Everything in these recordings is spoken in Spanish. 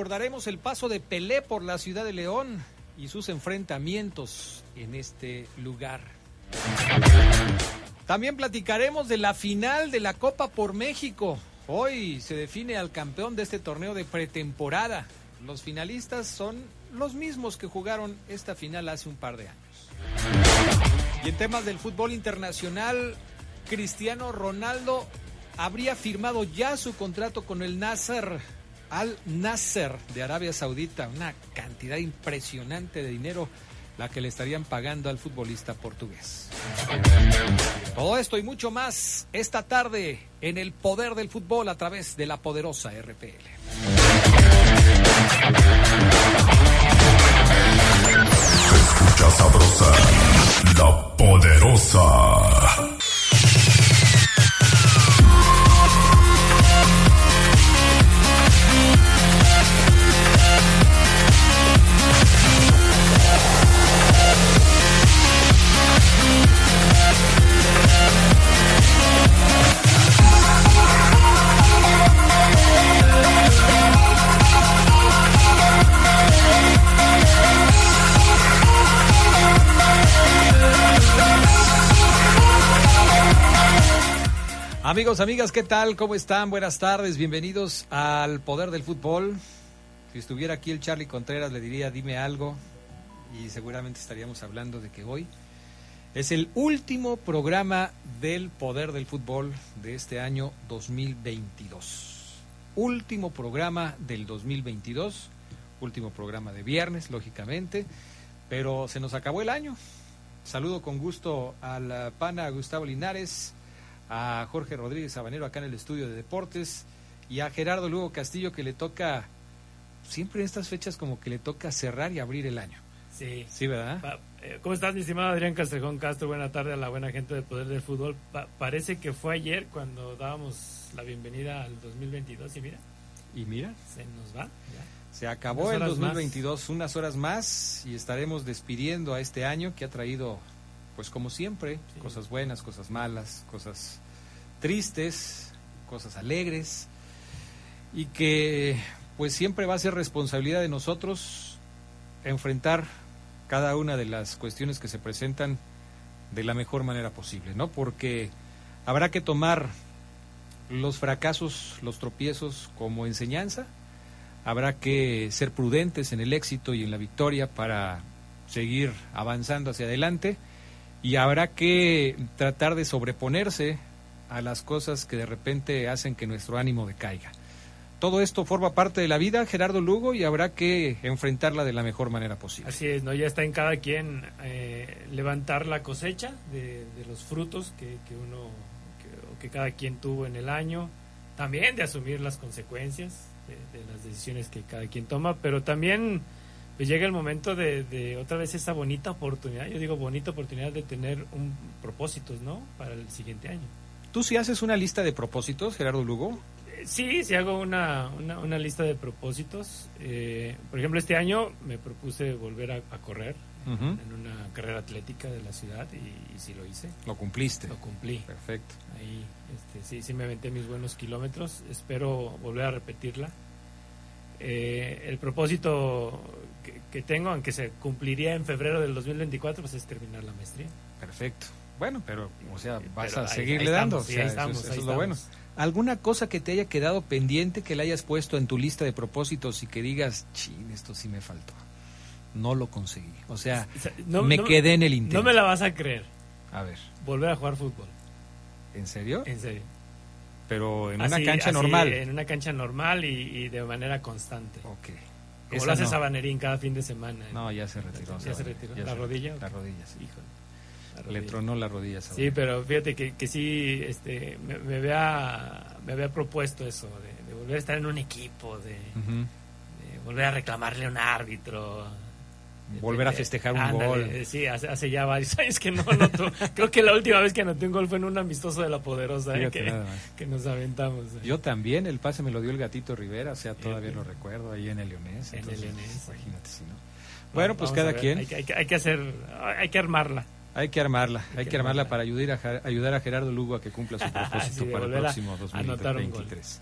Recordaremos el paso de Pelé por la ciudad de León y sus enfrentamientos en este lugar. También platicaremos de la final de la Copa por México. Hoy se define al campeón de este torneo de pretemporada. Los finalistas son los mismos que jugaron esta final hace un par de años. Y en temas del fútbol internacional, Cristiano Ronaldo habría firmado ya su contrato con el Nasser al Nasser de Arabia Saudita. Una cantidad impresionante de dinero la que le estarían pagando al futbolista portugués. Todo esto y mucho más esta tarde en el poder del fútbol a través de la poderosa RPL. escucha sabrosa, la poderosa. Amigos, amigas, ¿qué tal? ¿Cómo están? Buenas tardes, bienvenidos al Poder del Fútbol. Si estuviera aquí el Charlie Contreras le diría dime algo y seguramente estaríamos hablando de que hoy es el último programa del Poder del Fútbol de este año 2022. Último programa del 2022, último programa de viernes, lógicamente, pero se nos acabó el año. Saludo con gusto al pana Gustavo Linares a Jorge Rodríguez Sabanero acá en el estudio de deportes y a Gerardo Lugo Castillo que le toca, siempre en estas fechas como que le toca cerrar y abrir el año. Sí. Sí, ¿verdad? Eh, ¿Cómo estás, mi estimado Adrián Castrejón Castro? Buena tarde a la buena gente del Poder del Fútbol. parece que fue ayer cuando dábamos la bienvenida al 2022 y mira. Y mira. Se nos va. Se acabó el 2022, unas horas más y estaremos despidiendo a este año que ha traído pues como siempre, cosas buenas, cosas malas, cosas tristes, cosas alegres, y que pues siempre va a ser responsabilidad de nosotros enfrentar cada una de las cuestiones que se presentan de la mejor manera posible, ¿no? Porque habrá que tomar los fracasos, los tropiezos como enseñanza, habrá que ser prudentes en el éxito y en la victoria para seguir avanzando hacia adelante y habrá que tratar de sobreponerse a las cosas que de repente hacen que nuestro ánimo decaiga. Todo esto forma parte de la vida, Gerardo Lugo, y habrá que enfrentarla de la mejor manera posible. Así es, ¿no? Ya está en cada quien eh, levantar la cosecha de, los frutos que, uno, que, que, cada quien tuvo en el año, también de asumir las consecuencias de, de las decisiones que cada quien toma, pero también pues llega el momento de, otra vez esa bonita oportunidad, yo digo bonita oportunidad de tener un propósitos, ¿no? Para el siguiente año. ¿Tú sí haces una lista de propósitos, Gerardo Lugo? Eh, sí, sí hago una, una, lista de propósitos. Eh, por ejemplo, este año me propuse volver a, correr en una carrera atlética de la ciudad y, sí lo hice. ¿Lo cumpliste? Lo cumplí. Perfecto. Ahí este, sí, sí me aventé mis buenos kilómetros. Espero volver a repetirla. Eh, el propósito que, tengo, aunque se cumpliría en febrero del 2024, pues es terminar la maestría. Perfecto. Bueno, pero, o sea, vas a seguirle dando. eso, es lo bueno. ¿Alguna cosa que te haya quedado pendiente que le hayas puesto en tu lista de propósitos y que digas, chin, esto sí me faltó? No lo conseguí. O sea, me quedé en el intento. No me la vas a creer. A ver. Volver a jugar fútbol. ¿En serio? En serio. Pero en Así- una cancha así, normal. En una cancha normal y, y de manera constante. Ok. Como Esa lo hace no. Sabanerín cada fin de semana. No, ya se retiró. ¿Ya se retiró? ya ¿La se rodilla? La rodilla, sí. Híjole, la Le tronó la rodilla. Sí, Sabanero. pero fíjate que, que sí este, me, me había, me había propuesto eso, de, de volver a estar en un equipo, de, Ujú. de volver a reclamarle a un árbitro. Volver a de- festejar un ándale, gol. eh, Sí, hace, hace ya varios años que no anoto. Creo que la última vez que anoté un gol fue en un amistoso de la Poderosa, eh, que, nos aventamos. eh. Yo también, el pase me lo dio el gatito Rivera, o sea, todavía lo recuerdo ahí en el Leonés. En el Leonés. Imagínate si no. Bueno, pues cada quien. Hay que, hay que- hay que hacer, hay que armarla. Hay que armarla, hay, que que armarla armarla. para ayudar a, ayudar a Gerardo Lugo a que cumpla su propósito Sí, de para el próximo anotar un gol. 2023.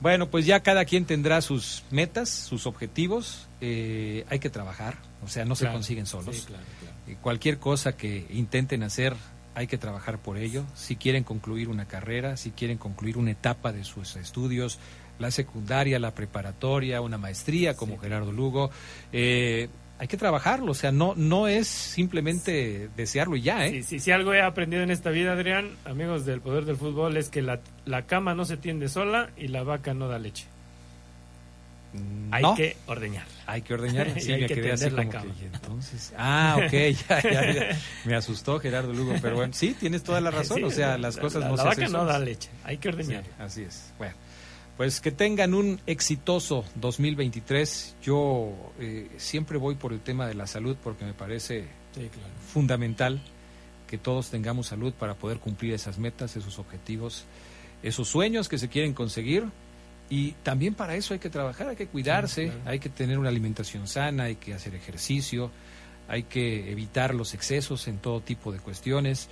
Bueno, pues ya cada quien tendrá sus metas, sus objetivos. eh, hay que trabajar, o sea, no se consiguen solos. Sí, claro, claro. Eh, Cualquier cosa que intenten hacer, hay que trabajar por ello. Si quieren concluir una carrera, si quieren concluir una etapa de sus estudios, la secundaria, la preparatoria, una maestría como Sí. Gerardo Lugo, eh, hay que trabajarlo. O sea, no, no es simplemente desearlo y ya, ¿eh? Sí, sí, si algo he aprendido en esta vida, Adrián, amigos del poder del fútbol, es que la, la cama no se tiende sola y la vaca no da leche. Mm, Hay que ordeñar. hay que ordeñar. Sí, hay me que quedé así como que, cama. y entonces, ah, ok, ya, ya, ya. Me asustó Gerardo Lugo, pero bueno, sí, tienes toda la razón. Sí, o sea, la- las la- cosas la, no la se vaca hacen no solas. da leche, hay que ordeñar. Sí, así es. Bueno, pues que tengan un exitoso 2023. Yo eh, siempre voy por el tema de la salud porque me parece Sí, claro. fundamental que todos tengamos salud para poder cumplir esas metas, esos objetivos, esos sueños que se quieren conseguir. Y también para eso hay que trabajar, hay que cuidarse, Sí, claro. hay que tener una alimentación sana, hay que hacer ejercicio, hay que evitar los excesos en todo tipo de cuestiones.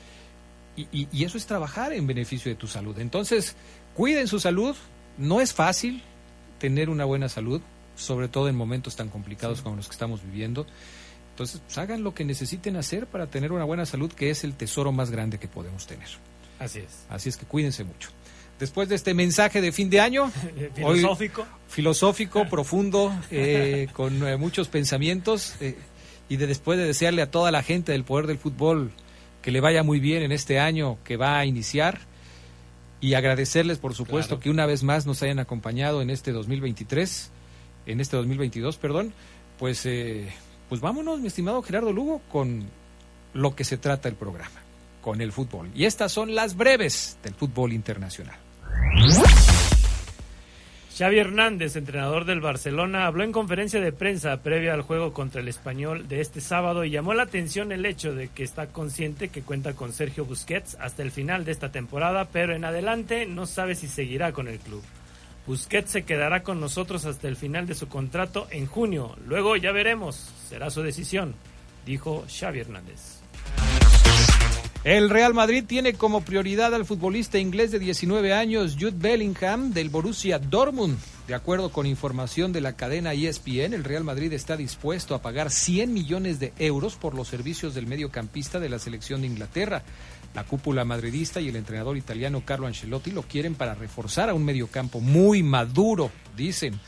Y, y- y eso es trabajar en beneficio de tu salud. Entonces, cuiden su salud. No es fácil tener una buena salud, sobre todo en momentos tan complicados como los que estamos viviendo. Entonces, pues, hagan lo que necesiten hacer para tener una buena salud, que es el tesoro más grande que podemos tener. Así es. Así es que cuídense mucho. Después de este mensaje de fin de año, Hoy- Filosófico. filosófico, profundo, eh, con eh, muchos pensamientos, eh, y de después de desearle a toda la gente del poder del fútbol que le vaya muy bien en este año que va a iniciar, y agradecerles, por supuesto, Claro. que una vez más nos hayan acompañado en este 2023, en este 2022, perdón, pues, eh, pues vámonos, mi estimado Gerardo Lugo, con lo que se trata el programa, con el fútbol. Y estas son las breves del fútbol internacional. Xavi Hernández, entrenador del Barcelona, habló en conferencia de prensa previa al juego contra el español de este sábado y llamó la atención el hecho de que está consciente que cuenta con Sergio Busquets hasta el final de esta temporada, pero en adelante no sabe si seguirá con el club. Busquets se quedará con nosotros hasta el final de su contrato en junio. Luego ya veremos, será su decisión, dijo Xavi Hernández. El Real Madrid tiene como prioridad al futbolista inglés de 19 años Jude Bellingham del Borussia Dortmund. De acuerdo con información de la cadena ESPN, el Real Madrid está dispuesto a pagar 100 millones de euros por los servicios del mediocampista de la selección de Inglaterra. La cúpula madridista y el entrenador italiano Carlo Ancelotti lo quieren para reforzar a un mediocampo muy maduro, dicen.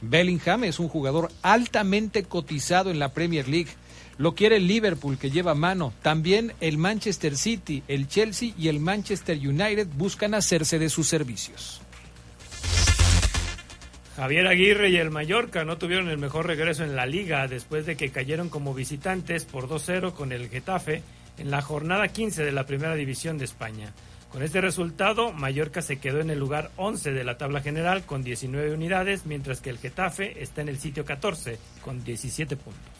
Bellingham es un jugador altamente cotizado en la Premier League. Lo quiere el Liverpool, que lleva mano. También el Manchester City, el Chelsea y el Manchester United buscan hacerse de sus servicios. Javier Aguirre y el Mallorca no tuvieron el mejor regreso en la liga después de que cayeron como visitantes por 2-0 con el Getafe en la jornada 15 de la Primera División de España. Con este resultado, Mallorca se quedó en el lugar 11 de la tabla general con 19 unidades, mientras que el Getafe está en el sitio 14 con 17 puntos.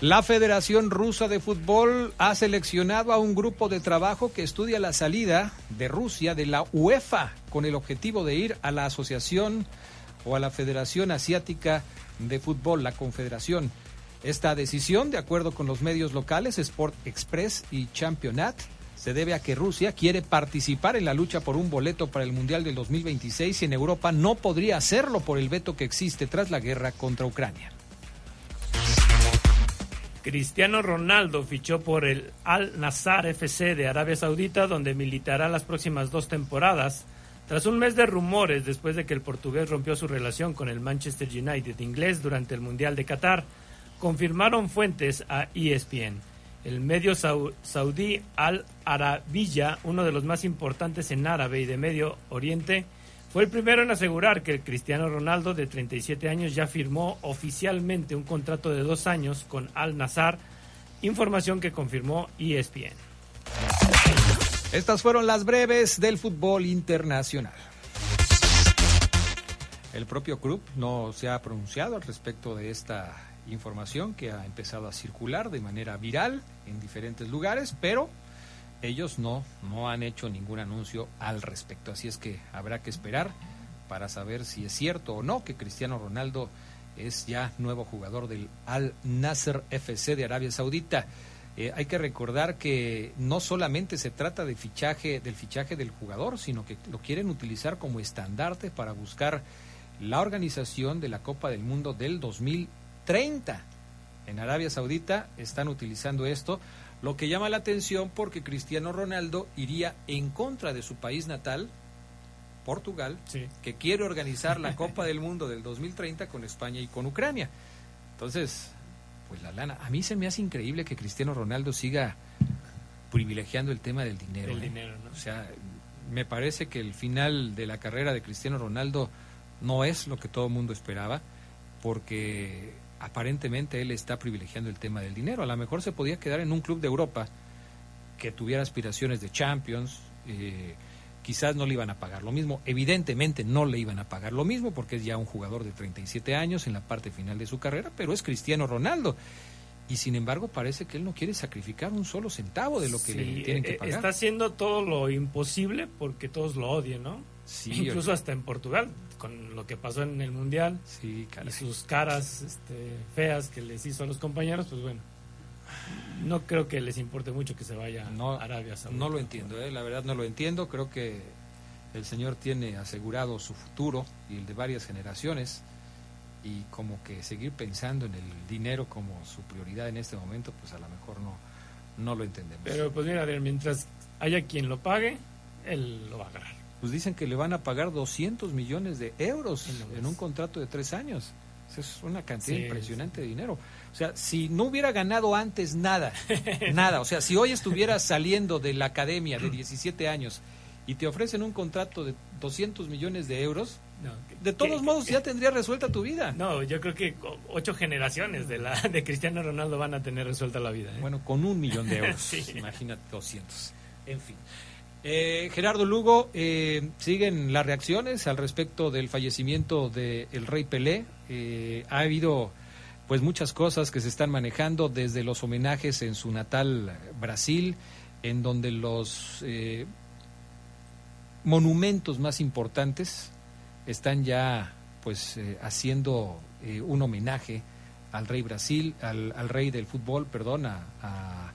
La Federación Rusa de Fútbol ha seleccionado a un grupo de trabajo que estudia la salida de Rusia de la UEFA con el objetivo de ir a la asociación o a la Federación Asiática de Fútbol, la Confederación. Esta decisión, de acuerdo con los medios locales Sport Express y Championat, se debe a que Rusia quiere participar en la lucha por un boleto para el Mundial del 2026 y en Europa no podría hacerlo por el veto que existe tras la guerra contra Ucrania. Cristiano Ronaldo fichó por el Al Nassr FC de Arabia Saudita, donde militará las próximas dos temporadas. Tras un mes de rumores después de que el portugués rompió su relación con el Manchester United inglés durante el Mundial de Qatar, confirmaron fuentes a ESPN. El medio saudí Al Arabiya, uno de los más importantes en árabe y de Medio Oriente, fue el primero en asegurar que el Cristiano Ronaldo, de 37 años, ya firmó oficialmente un contrato de dos años con Al Nazar, información que confirmó ESPN. Estas fueron las breves del fútbol internacional. El propio club no se ha pronunciado al respecto de esta información que ha empezado a circular de manera viral en diferentes lugares, pero ellos no, no han hecho ningún anuncio al respecto. Así es que habrá que esperar para saber si es cierto o no que Cristiano Ronaldo es ya nuevo jugador del Al Nasser FC de Arabia Saudita. Eh, hay que recordar que no solamente se trata de fichaje, del fichaje del jugador, sino que lo quieren utilizar como estandarte para buscar la organización de la Copa del Mundo del 2030. En Arabia Saudita están utilizando esto, lo que llama la atención porque Cristiano Ronaldo iría en contra de su país natal, Portugal, que quiere organizar la Copa del Mundo del 2030 con España y con Ucrania. Entonces, pues la lana. A mí se me hace increíble que Cristiano Ronaldo siga privilegiando el tema del dinero. El ¿eh? dinero, O sea, me parece que el final de la carrera de Cristiano Ronaldo no es lo que todo el mundo esperaba, porque aparentemente él está privilegiando el tema del dinero. A lo mejor se podía quedar en un club de Europa que tuviera aspiraciones de Champions, eh, quizás no le iban a pagar lo mismo. Evidentemente no le iban a pagar lo mismo porque es ya un jugador de 37 años en la parte final de su carrera, pero es Cristiano Ronaldo. Y sin embargo parece que él no quiere sacrificar un solo centavo de lo que le tienen que eh, pagar. Está haciendo todo lo imposible porque todos lo odian, ¿no? Sí, Incluso hasta en Portugal, con lo que pasó en el Mundial sí, y sus caras este, feas que les hizo a los compañeros, pues bueno no creo que les importe mucho que se vaya no, a Arabia Saudita. No lo entiendo, ¿eh? la verdad no lo entiendo. Creo que el señor tiene asegurado su futuro y el de varias generaciones y como que seguir pensando en el dinero como su prioridad en este momento, pues a lo mejor no, no lo entendemos. Pero pues mira, mientras haya quien lo pague, él lo va a ganar. Pues dicen que le van a pagar 200 millones de euros en un contrato de tres años. Es una cantidad impresionante de dinero. O sea, si no hubiera ganado antes nada, nada, o sea, si hoy estuvieras saliendo de la academia de 17 años y te ofrecen un contrato de 200 millones de euros, de todos modos ya tendría resuelta tu vida. No, yo creo que ocho generaciones de la de Cristiano Ronaldo van a tener resuelta la vida. ¿eh? Bueno, con un millón de euros, imagínate 200. En fin. Eh, Gerardo Lugo, eh, siguen las reacciones al respecto del fallecimiento del rey Pelé. Eh, ha habido pues muchas cosas que se están manejando desde los homenajes en su natal Brasil, en donde los monumentos más importantes están ya pues haciendo un homenaje al rey Brasil, al, rey del fútbol, perdón, a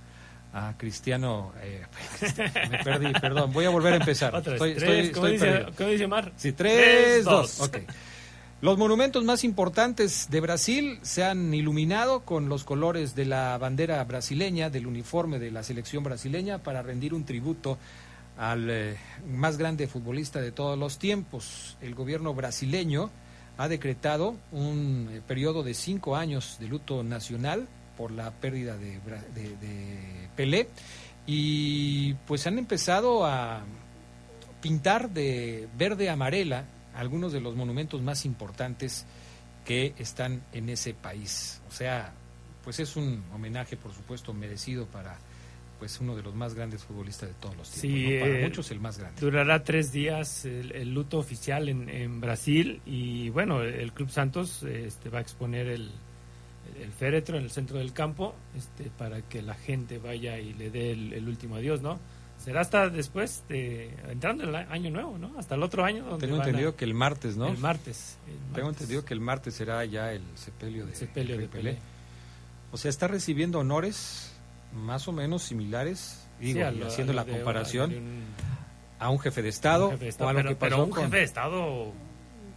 Cristiano. Eh, me perdí, perdón. Voy a volver a empezar. estoy, tres, ¿cómo, dice, Mar? Sí, tres, dos. Ok. Los monumentos más importantes de Brasil se han iluminado con los colores de la bandera brasileña, del uniforme de la selección brasileña, para rendir un tributo al eh, más grande futbolista de todos los tiempos. El gobierno brasileño ha decretado un eh, periodo de cinco años de luto nacional por la pérdida de, de, Pelé y pues han empezado a pintar de verde amarela algunos de los monumentos más importantes que están en ese país. O sea, pues es un homenaje, por supuesto, merecido para pues uno de los más grandes futbolistas de todos los tiempos. Para eh, muchos el más grande. Durará tres días el, luto oficial en, en, Brasil y bueno, el Club Santos este, va a exponer el, el féretro en el centro del campo este, para que la gente vaya y le dé el, último adiós, ¿no? Será hasta después, de, entrando el año nuevo, ¿no? Hasta el otro año. Tengo entendido que el martes, ¿no? El martes, Tengo entendido que el martes será ya el sepelio de, sepelio de Pelé. O sea, está recibiendo honores más o menos similares, digo, haciendo la comparación a un jefe de Estado, o a lo que pasó un jefe de Estado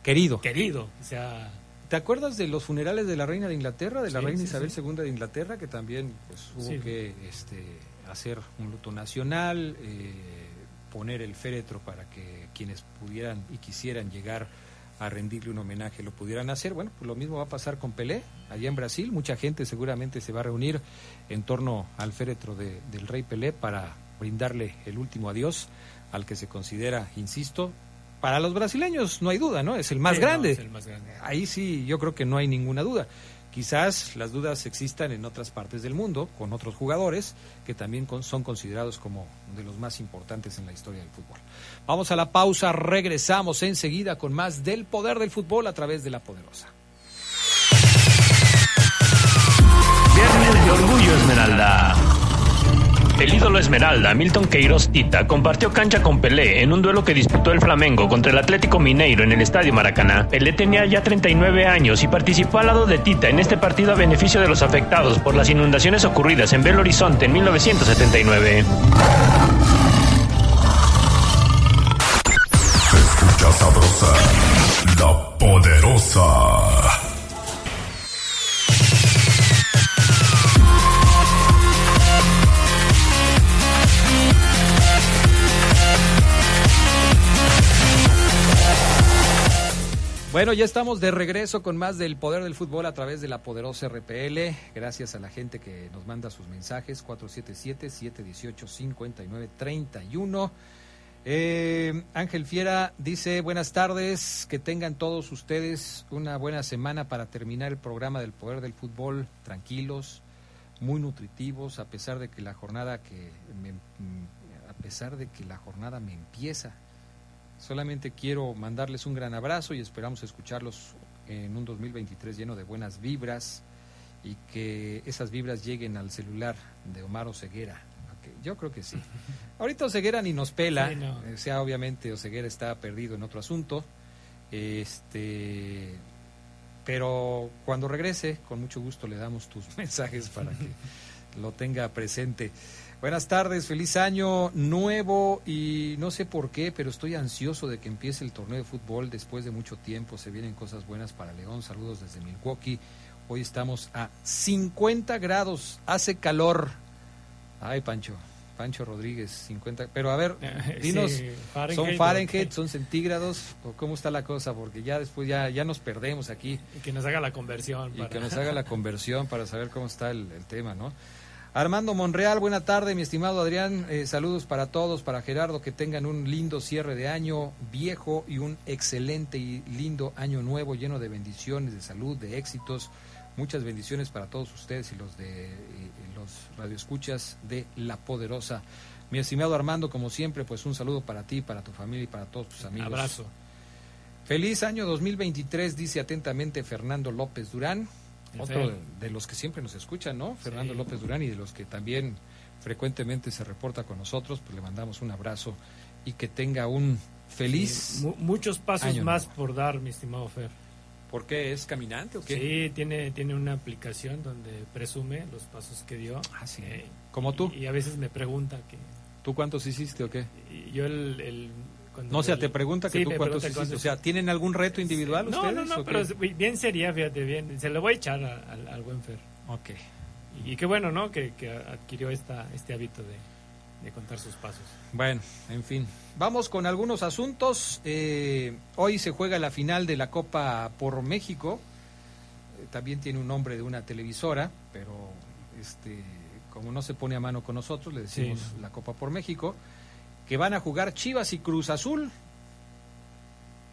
querido. Querido, o sea ¿Te acuerdas de los funerales de la reina de Inglaterra, de la reina Isabel II de Inglaterra, que también pues, hubo que este, hacer un luto nacional, eh, poner el féretro para que quienes pudieran y quisieran llegar a rendirle un homenaje lo pudieran hacer. Bueno, pues lo mismo va a pasar con Pelé, allá en Brasil. Mucha gente seguramente se va a reunir en torno al féretro de, del rey Pelé para brindarle el último adiós al que se considera, insisto, para los brasileños no hay duda, ¿no? Es el más, grande. es el más grande. Ahí sí, yo creo que no hay ninguna duda. Quizás las dudas existan en otras partes del mundo, con otros jugadores que también con- son considerados como de los más importantes en la historia del fútbol. Vamos a la pausa, regresamos enseguida con más del poder del fútbol a través de la poderosa. Viernes de Orgullo Esmeralda. El ídolo Esmeralda, Milton Queiroz Tita, compartió cancha con Pelé en un duelo que disputó el Flamengo contra el Atlético Mineiro en el Estadio Maracaná. Pelé tenía ya 39 años y participó al lado de Tita en este partido a beneficio de los afectados por las inundaciones ocurridas en Belo Horizonte en 1979. Bueno, ya estamos de regreso con más del poder del fútbol a través de la poderosa RPL. Gracias a la gente que nos manda sus mensajes. 477-718-5931. Eh, Ángel Fiera dice, buenas tardes, que tengan todos ustedes una buena semana para terminar el programa del poder del fútbol, tranquilos, muy nutritivos, a pesar de que la jornada que me- a pesar de que la jornada me empieza. Solamente quiero mandarles un gran abrazo y esperamos escucharlos en un 2023 lleno de buenas vibras y que esas vibras lleguen al celular de Omar Oseguera. Yo creo que sí. Ahorita Oseguera ni nos pela, Sí, no. o sea, obviamente Oseguera está perdido en otro asunto. Este, pero cuando regrese, con mucho gusto le damos tus mensajes para que lo tenga presente. Buenas tardes, feliz año nuevo y no sé por qué, pero estoy ansioso de que empiece el torneo de fútbol después de mucho tiempo. Se vienen cosas buenas para León. Saludos desde Milwaukee. Hoy estamos a 50 grados, hace calor. Ay, Pancho, Pancho Rodríguez, 50. Pero a ver, dinos, Sí, Fahrenheit, ¿son ¿o Fahrenheit, son centígrados o cómo está la cosa? Porque ya después ya, ya nos perdemos aquí Y que nos haga la conversión. y para- que nos haga la conversión para saber cómo está el, el tema, ¿no? Armando Monreal, buena tarde, mi estimado Adrián. Eh, saludos para todos, para Gerardo, que tengan un lindo cierre de año viejo y un excelente y lindo año nuevo lleno de bendiciones, de salud, de éxitos. Muchas bendiciones para todos ustedes y los de eh, los radioescuchas de La Poderosa. Mi estimado Armando, como siempre, pues un saludo para ti, para tu familia y para todos tus amigos. Abrazo. Feliz año 2023, dice atentamente Fernando López Durán, otro de, de los que siempre nos escuchan, ¿no? Fernando Sí. López Durán y de los que también frecuentemente se reporta con nosotros, pues le mandamos un abrazo y que tenga un feliz... Sí, muchos pasos año más nuevo. por dar, mi estimado Fer. ¿Por qué? ¿Es caminante o qué? Sí, tiene, tiene una aplicación donde presume los pasos que dio. Ah, sí. Eh, Como tú. Y a veces me pregunta que... ¿Tú cuántos hiciste o qué? yo el... el- cuando No, o sea, te pregunta que Sí, tú cuántos pregunta hiciste. cuántos- O sea, ¿tienen algún reto individual No, ustedes? no, no, o pero qué? bien sería, fíjate, bien. Se lo voy a echar a- al, al buen Fer. Ok. Y, qué bueno, ¿no? Que, que adquirió esta, este hábito de, de contar sus pasos. Bueno, en fin. Vamos con algunos asuntos. Eh, hoy se juega la final de la Copa por México. Eh, también tiene un nombre de una televisora, pero este, como no se pone a mano con nosotros, le decimos Sí. la Copa por México. Que van a jugar Chivas y Cruz Azul.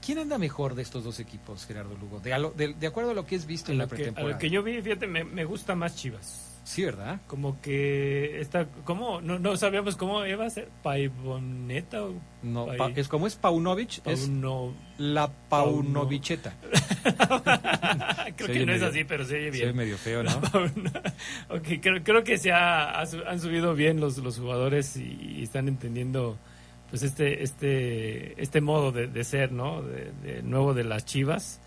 ¿Quién anda mejor de estos dos equipos, Gerardo Lugo? De, a lo- de- de acuerdo a lo que es visto en la que, a pretemporada. lo que yo vi, fíjate, me, me gusta más Chivas. Sí, ¿verdad? Como que está, ¿cómo? No, no sabíamos cómo iba a ser, Paiboneta o No, pa- es como es Paunovic, es Pauno... la Paunovicheta. Creo Se que oye no es así, pero se oye Se ve bien. medio feo, ¿no? ok, creo, creo que se ha- han subido bien los, los jugadores y, y están entendiendo pues este este este modo de, de ser, ¿no? De, de nuevo de las Chivas.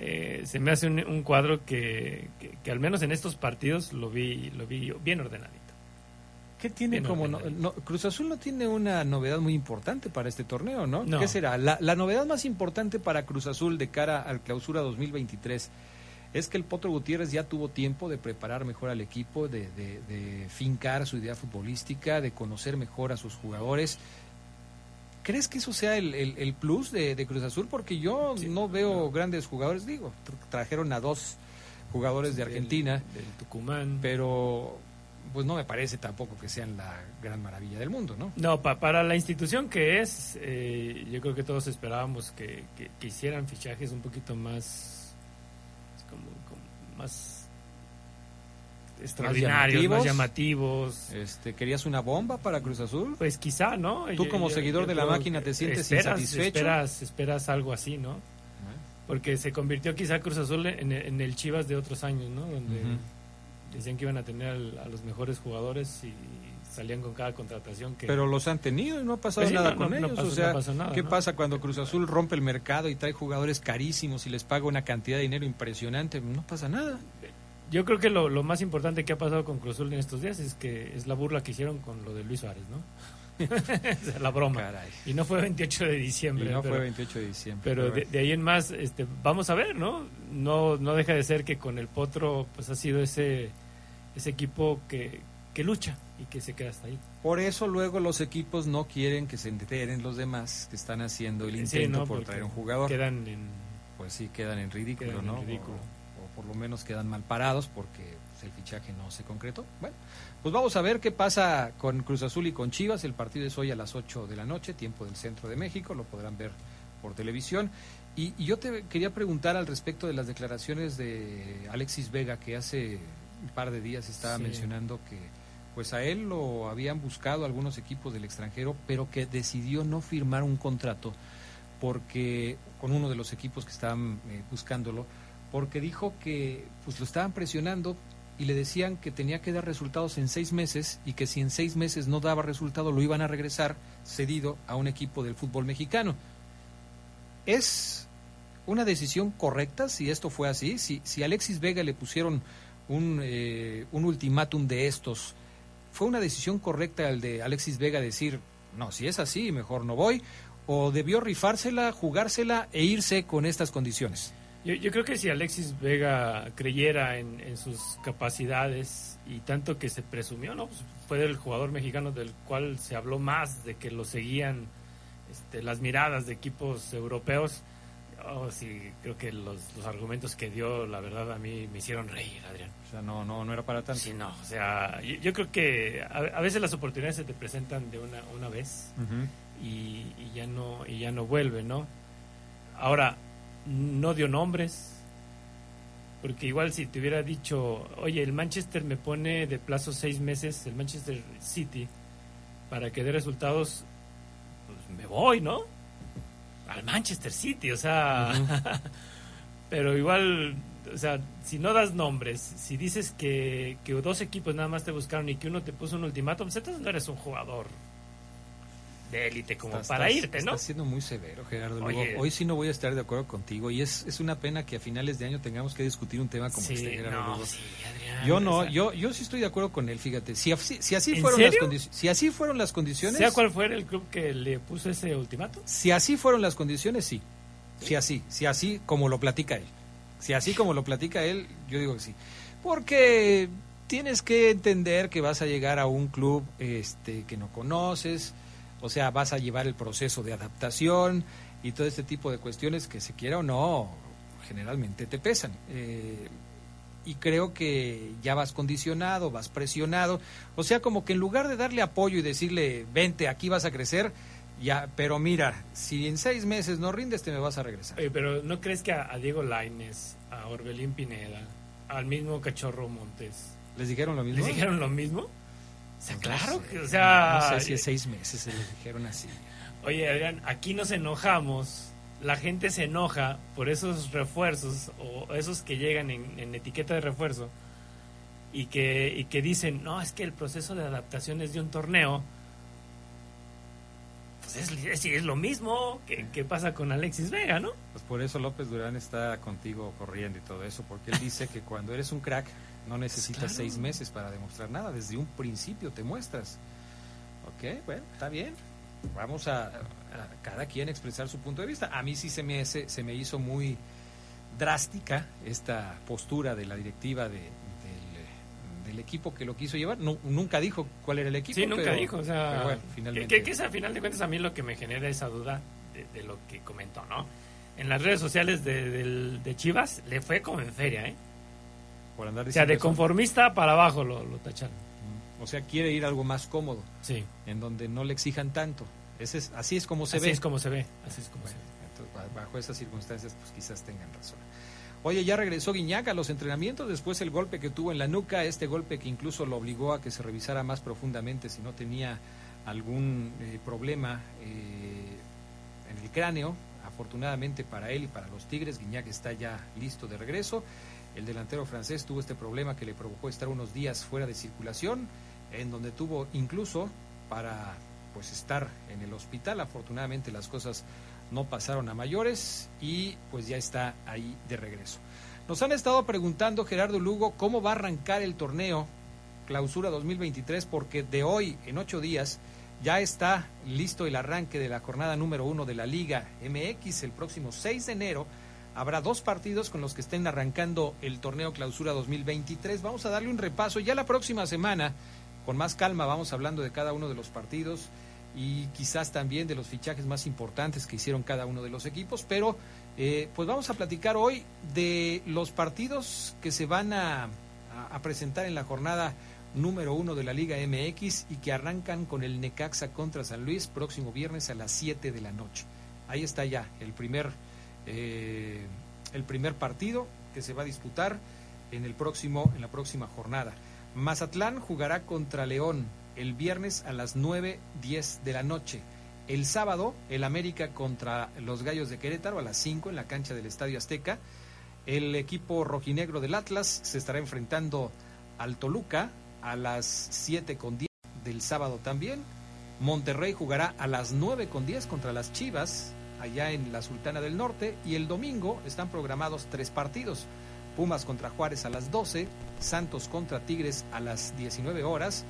Eh, se me hace un, un cuadro que, que, que al menos en estos partidos lo vi lo vi bien ordenadito. ¿Qué tiene Bien como no- Cruz Azul no tiene una novedad muy importante para este torneo, ¿no? No. ¿Qué será? La, la novedad más importante para Cruz Azul de cara al clausura 2023 es que el Potro Gutiérrez ya tuvo tiempo de preparar mejor al equipo, de, de- de fincar su idea futbolística, de conocer mejor a sus jugadores. ¿Crees que eso sea el, el- el plus de, de Cruz Azul? Porque yo Sí. no veo grandes jugadores, digo, tra- trajeron a dos jugadores de Del- Argentina, Del, Tucumán. pero pues no me parece tampoco que sean la gran maravilla del mundo, ¿no? No, pa- para la institución que es, eh, yo creo que todos esperábamos que, que- que hicieran fichajes un poquito más, como, como más extraordinarios, llamativos. más llamativos. Este, ¿Querías una bomba para Cruz Azul? Pues quizá, ¿no? Tú como seguidor de la máquina, ¿te sientes esperas, insatisfecho? Esperas, esperas algo así, ¿no? Porque se convirtió quizá Cruz Azul en, en el Chivas de otros años, ¿no? Donde decían que iban a tener al- a los mejores jugadores y salían con cada contratación que... Pero los han tenido y no ha pasado Pues sí, nada no, con no, no ellos. pasó- o sea, pasó nada, ¿qué pasa cuando Cruz Azul rompe el mercado y trae jugadores carísimos y les paga una cantidad de dinero impresionante? No pasa nada. Yo creo que lo, lo más importante que ha pasado con Cruz Azul en estos días es que es la burla que hicieron con lo de Luis Suárez, ¿no? La broma. Caray. Y no fue 28 de Y diciembre. no pero, fue 28 de diciembre. pero de, ahí en más, este, vamos a ver, ¿no? No no deja de ser que con el Potro pues ha sido ese ese equipo que, que lucha y que se queda hasta ahí. Por eso luego los equipos no quieren que se enteren los demás que están haciendo el Sí, intento ¿no? por traer un jugador. Quedan en... Pues sí, quedan en ridículo, Quedan en ¿no? ridículo. O por lo menos quedan mal parados porque pues, el fichaje no se concretó. Bueno, pues vamos a ver qué pasa con Cruz Azul y con Chivas. El partido es hoy a las 8 de la noche, tiempo del centro de México, lo podrán ver por televisión. Y, y yo te quería preguntar al respecto de las declaraciones de Alexis Vega, que hace un par de días estaba Sí. mencionando que pues a él lo habían buscado algunos equipos del extranjero, pero que decidió no firmar un contrato porque con uno de los equipos que estaban eh, buscándolo, porque dijo que pues lo estaban presionando y le decían que tenía que dar resultados en seis meses y que si en seis meses no daba resultado lo iban a regresar cedido a un equipo del fútbol mexicano. ¿Es una decisión correcta si esto fue así? Si, si Alexis Vega le pusieron un, eh, un ultimátum de estos, ¿fue una decisión correcta el de Alexis Vega decir, no, si es así, mejor no voy? ¿O debió rifársela, jugársela e irse con estas condiciones? Yo, yo creo que si Alexis Vega creyera en, en sus capacidades y tanto que se presumió, ¿no? Pues fue el jugador mexicano del cual se habló más de que lo seguían este, las miradas de equipos europeos. Oh, sí, creo que los, los argumentos que dio, la verdad, a mí me hicieron reír, Adrián. O sea, no, no, no era para tanto. Sí, no, o sea, yo, yo creo que a, a veces las oportunidades se te presentan de una, una vez y ya no y ya no vuelve, ¿no? Ahora no dio nombres porque igual si te hubiera dicho, oye, el Manchester me pone de plazo seis meses, el Manchester City, para que dé resultados, pues me voy, ¿no? Al Manchester City, o sea, pero igual, o sea, si no das nombres, si dices que, que dos equipos nada más te buscaron y que uno te puso un ultimátum, pues entonces no eres un jugador de élite como Estás- para irte, ¿no? Estás siendo muy severo, Gerardo. Luego, hoy sí no voy a estar de acuerdo contigo y es, es una pena que a finales de año tengamos que discutir un tema como sí, este, Gerardo. no, Lugo. sí, Adrián, Yo no, yo, yo sí estoy de acuerdo con él, fíjate. Si, así- si así ¿En fueron las condiciones, si así fueron las condiciones, sea cual fuera el club que le puso ese ultimátum. si así fueron las condiciones, sí. Si así, si así como lo platica él. Si así como lo platica él, yo digo que sí. Porque tienes que entender que vas a llegar a un club este que no conoces, o sea, vas a llevar el proceso de adaptación y todo este tipo de cuestiones que se quiera o no, generalmente te pesan. Eh, y creo que ya vas condicionado, vas presionado, o sea, como que en lugar de darle apoyo y decirle, vente, aquí vas a crecer, ya, pero mira, si en seis meses no rindes, te me vas a regresar. Oye, pero ¿no crees que a, a Diego Laines, a Orbelín Pineda, al mismo Cachorro Montes, ¿Les dijeron lo mismo? les dijeron lo mismo? O sea, claro que, o sea, No sé si en seis meses se les dijeron así. Oye, Adrián, aquí nos enojamos, la gente se enoja por esos refuerzos o esos que llegan en, en etiqueta de refuerzo y que, y que dicen, no, es que el proceso de adaptación es de un torneo. Pues es, es, es lo mismo que, que pasa con Alexis Vega, ¿no? Pues por eso López Durán está contigo corriendo y todo eso, porque él dice que cuando eres un crack no necesitas Claro. seis meses para demostrar nada, desde un principio te muestras. Ok, bueno, está bien. Vamos a, a cada quien expresar su punto de vista. A mí sí se me, se, se me hizo muy drástica esta postura de la directiva de, el equipo que lo quiso llevar. nunca dijo cuál era el equipo. Sí, nunca dijo. O sea, finalmente. Que, es a final de cuentas a mí lo que me genera esa duda de, lo que comentó, ¿no? En las redes sociales de, de, Chivas le fue como en feria, ¿eh? Por andar o sea, de conformista para abajo lo, lo tacharon. O sea, quiere ir algo más cómodo. Sí. En donde no le exijan tanto. Ese es, así es como se ve. Así es como se ve. Así es como se ve. Entonces, bajo esas circunstancias, pues quizás tengan razón. Oye, ya regresó Guiñac a los entrenamientos después el golpe que tuvo en la nuca, este golpe que incluso lo obligó a que se revisara más profundamente si no tenía algún eh, problema eh, en el cráneo. Afortunadamente para él y para los Tigres, Guiñac está ya listo de regreso. El delantero francés tuvo este problema que le provocó estar unos días fuera de circulación, en donde tuvo incluso para pues estar en el hospital. Afortunadamente las cosas no pasaron a mayores y pues ya está ahí de regreso. Nos han estado preguntando, Gerardo Lugo, cómo va a arrancar el torneo Clausura 2023, porque de hoy en ocho días ya está listo el arranque de la jornada número uno de la Liga MX. El próximo 6 de enero habrá dos partidos con los que estén arrancando el torneo Clausura 2023. Vamos a darle un repaso ya la próxima semana. Con más calma vamos hablando de cada uno de los partidos y quizás también de los fichajes más importantes que hicieron cada uno de los equipos, pero eh, pues vamos a platicar hoy de los partidos que se van a, presentar en la jornada número uno de la Liga MX y que arrancan con el Necaxa contra San Luis próximo viernes a las 7 de la noche. Ahí está ya el primer, eh, el primer partido que se va a disputar en, el próximo, en la próxima jornada. Mazatlán jugará contra León el viernes a las 9.10 de la noche. El sábado, el América contra los Gallos de Querétaro a las 5 en la cancha del Estadio Azteca. El equipo rojinegro del Atlas se estará enfrentando al Toluca a las 7 con 10 del sábado también. Monterrey jugará a las 9 con 10 contra las Chivas allá en la Sultana del Norte y el domingo están programados tres partidos. Pumas contra Juárez a las 12, Santos contra Tigres a las 19 horas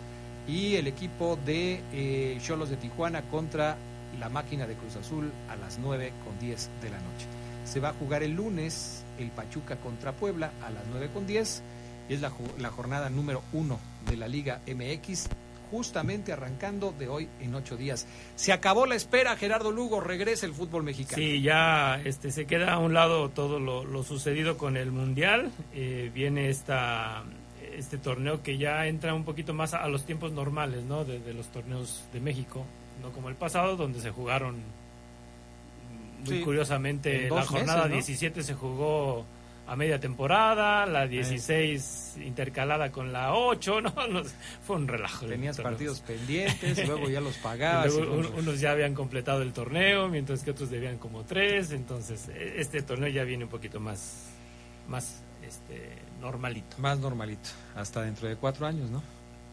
y el equipo de eh, Cholos de Tijuana contra la máquina de Cruz Azul a las 9 con 10 de la noche. Se va a jugar el lunes el Pachuca contra Puebla a las 9 con 10 y es la, la jornada número 1 de la Liga MX justamente arrancando de hoy en ocho días. Se acabó la espera, Gerardo Lugo, regresa el fútbol mexicano. Sí, ya este, se queda a un lado todo lo, sucedido con el Mundial. Eh, viene esta este torneo que ya entra un poquito más a, los tiempos normales, ¿no? De, los torneos de México, no como el pasado, donde se jugaron muy curiosamente la jornada 17 se jugó a media temporada, la 16 intercalada con la 8, ¿no? fue un relajo. Tenías partidos pendientes, luego ya los pagabas. unos ya habían completado el torneo, mientras que otros debían como tres, entonces e, este torneo ya viene un poquito más, más este, normalito. Más normalito, hasta dentro de cuatro años, ¿no?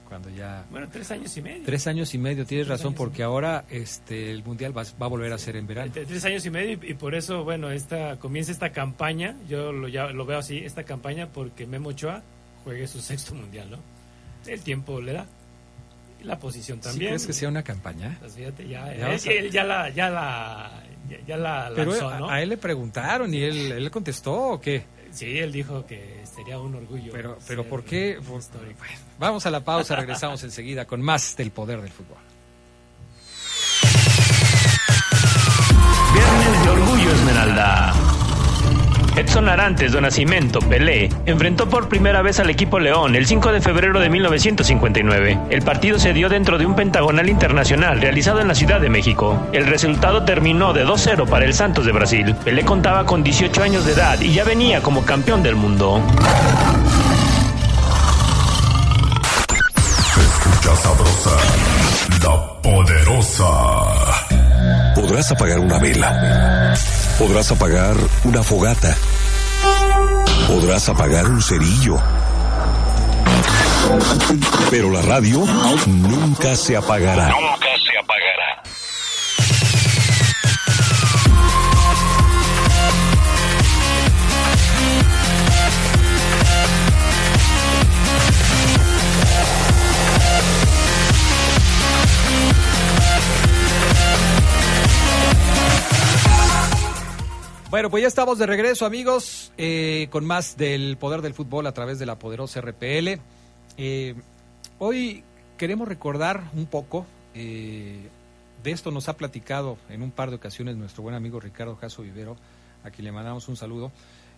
Cuando ya... Bueno, tres años y medio. Tres años y medio, tienes razón, porque ahora este el Mundial va, va, a volver a ser en verano. Tres años y medio y, por eso, bueno, esta comienza esta campaña, yo lo, ya, lo veo así, esta campaña porque Memo Ochoa juegue su sexto Mundial, ¿no? El tiempo le da la posición también. ¿Sí crees que sea una campaña? Pues fíjate, ya, él, ya la, ya la, ya, la lanzó, Pero a, él le preguntaron y él, él contestó o qué? Sí, él dijo que sería un orgullo. Pero, pero ¿por qué? vamos a la pausa, regresamos enseguida con más del poder del fútbol. Viernes de Orgullo Esmeralda. Edson Arantes de Nacimiento, Pelé, enfrentó por primera vez al equipo León el 5 de febrero de 1959. El partido se dio dentro de un pentagonal internacional realizado en la Ciudad de México. El resultado terminó de 2-0 para el Santos de Brasil. Pelé contaba con 18 años de edad y ya venía como campeón del mundo. escucha sabrosa, la poderosa. Podrás apagar una vela Podrás apagar una fogata. Podrás apagar un cerillo. Pero la radio nunca se apagará. Bueno, pues ya estamos de regreso, amigos, eh, con más del poder del fútbol a través de la poderosa RPL. Eh, hoy queremos recordar un poco, eh, de esto nos ha platicado en un par de ocasiones nuestro buen amigo Ricardo Jasso Vivero, a quien le mandamos un saludo.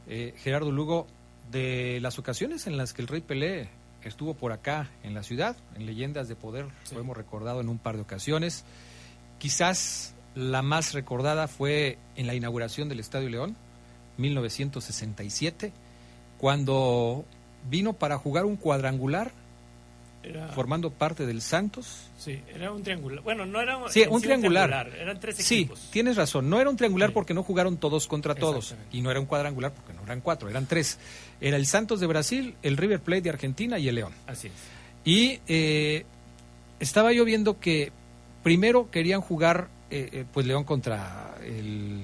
Gerardo Lugo, de las ocasiones en las que el Rey Pelé estuvo por acá en la ciudad, en Leyendas de Poder, lo hemos recordado en un par de ocasiones. Quizás la más recordada fue en la inauguración del Estadio León, 1967, cuando vino para jugar un cuadrangular Era, formando parte del Santos. sí, era un triangular. Bueno, no era Sí, un triangular. Eran tres Sí, equipos. tienes razón. No era un triangular Sí. porque no jugaron todos contra todos. Y no era un cuadrangular porque no eran cuatro, eran tres. Era el Santos de Brasil, el River Plate de Argentina y el León. Así es. Y eh, estaba yo viendo que primero querían jugar eh, eh, pues León contra el,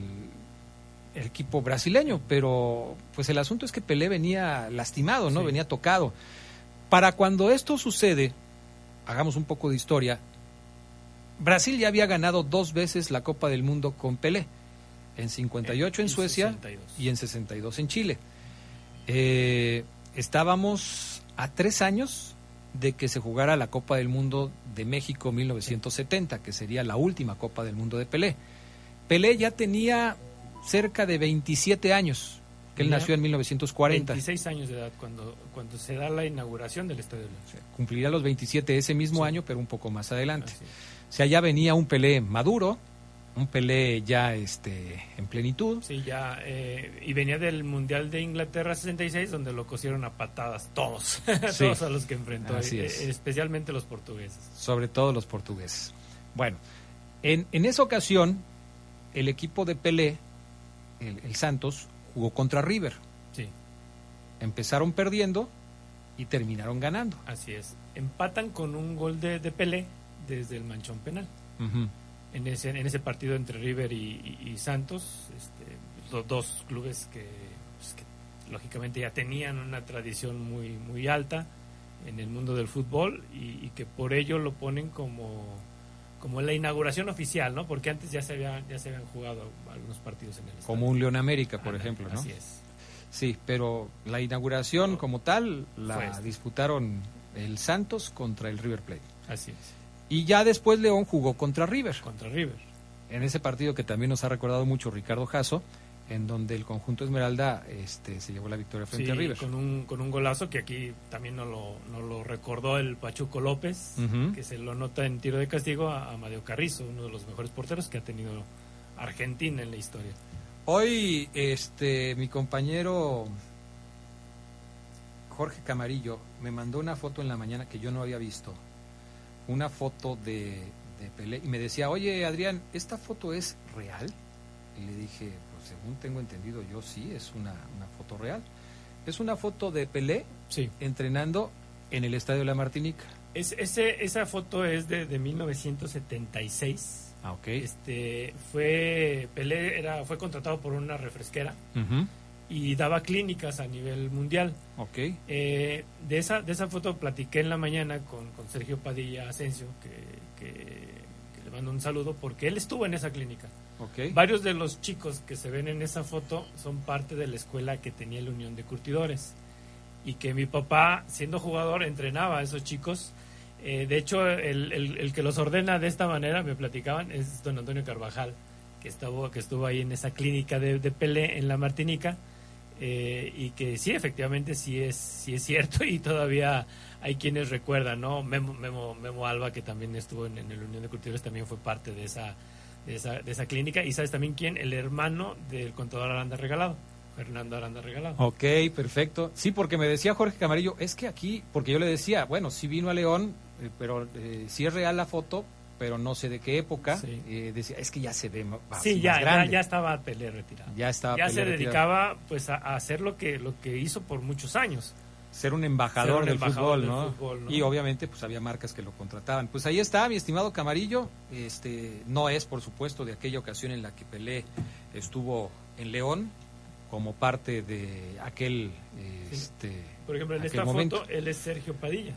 el equipo brasileño, pero pues el asunto es que Pelé venía lastimado, ¿no? Sí. Venía tocado. Para cuando esto sucede, hagamos un poco de historia, Brasil ya había ganado dos veces la Copa del Mundo con Pelé, en 58 en, En Suecia 62. y en 62 en Chile. Eh, estábamos a tres años de que se jugara la Copa del Mundo de México 1970, que sería la última Copa del Mundo de Pelé. Pelé ya tenía cerca de 27 años, que él nació en 1940. 26 años de edad cuando, cuando se da la inauguración del Estadio León. Cumplirá los 27 ese mismo Sí. año, pero un poco más adelante. O sea, ya venía un Pelé maduro, un Pelé ya este, en plenitud. Sí, ya. eh, y venía del Mundial de Inglaterra 66, donde lo cosieron a patadas todos. Sí. todos a los que enfrentó. Así eh, es. especialmente los portugueses. sobre todo los portugueses. Bueno, en, en esa ocasión, el equipo de Pelé, el, el Santos, jugó contra River. Sí, Empezaron perdiendo y terminaron ganando. así es. Empatan con un gol de, de Pelé desde el manchón penal. En ese, en ese partido entre River y, y- y Santos, este, los dos clubes que, pues, que lógicamente ya tenían una tradición muy, muy alta en el mundo del fútbol y, y que por ello lo ponen como, como la inauguración oficial, ¿no? Porque antes ya se habían, ya se habían jugado algunos partidos en el estadio. Como un León América, por ejemplo, ¿no? Así es. Sí, pero la inauguración como tal la esta. disputaron el Santos contra el River Plate. Así es. Y ya después León jugó contra River. Contra River. En ese partido que también nos ha recordado mucho Ricardo Jasso, en donde el conjunto Esmeralda este, se llevó la victoria frente Sí, a River. con un, con un golazo que aquí también nos lo, nos lo recordó el Pachuco López, que se lo nota en tiro de castigo a Amadeo Carrizo, uno de los mejores porteros que ha tenido Argentina en la historia. Hoy, este, mi compañero Jorge Camarillo me mandó una foto en la mañana que yo no había visto. Una foto de, de Pelé. Y me decía, oye, Adrián, ¿esta foto es real? Y le dije, pues según tengo entendido yo, sí, es una, una foto real. Es una foto de Pelé Sí. entrenando en el Estadio de la Martinica. Es, ese, esa foto es de, de 1976. Ah, ok. Este, fue, Pelé era, fue contratado por una refresquera Ujú, y daba clínicas a nivel mundial. Ok. Eh, de, esa, de esa foto platiqué en la mañana con, con Sergio Padilla Asensio, que, que- que le mando un saludo, porque él estuvo en esa clínica. Varios de los chicos que se ven en esa foto son parte de la escuela que tenía la Unión de Curtidores. Y que mi papá, siendo jugador, entrenaba a esos chicos. Eh, de hecho, el, el- el que los ordena de esta manera, me platicaban, es don Antonio Carvajal, que estuvo, que estuvo ahí en esa clínica de, de Pelé en la Martinica. Eh, y que sí, efectivamente, sí es, sí es cierto y todavía hay quienes recuerdan, ¿no? Memo, Memo, Memo Alba, que también estuvo en, en la Unión de Curtidores, también fue parte de esa, de esa, de esa clínica. ¿Y sabes también quién? El hermano del contador Aranda Regalado, Fernando Aranda Regalado. Ok, perfecto. Sí, porque me decía Jorge Camarillo, es que aquí, porque yo le decía, bueno, sí vino a León, eh, pero eh, sí es real la foto, pero no sé de qué época. Sí. Eh, decía, es que ya se ve ma- sí, ya, más ya, grande. ya estaba Pelé retirado. Ya estaba Ya Pelé se retirado. dedicaba pues a, a hacer lo que, lo que hizo por muchos años. Ser un embajador, Ser un del, embajador fútbol, del ¿no? fútbol, ¿no? Y obviamente pues había marcas que lo contrataban. Pues ahí está, mi estimado Camarillo. Este, no es, por supuesto, de aquella ocasión en la que Pelé estuvo en León como parte de aquel... Sí. Este, Por ejemplo, en aquel esta momento. foto él es Sergio Padilla,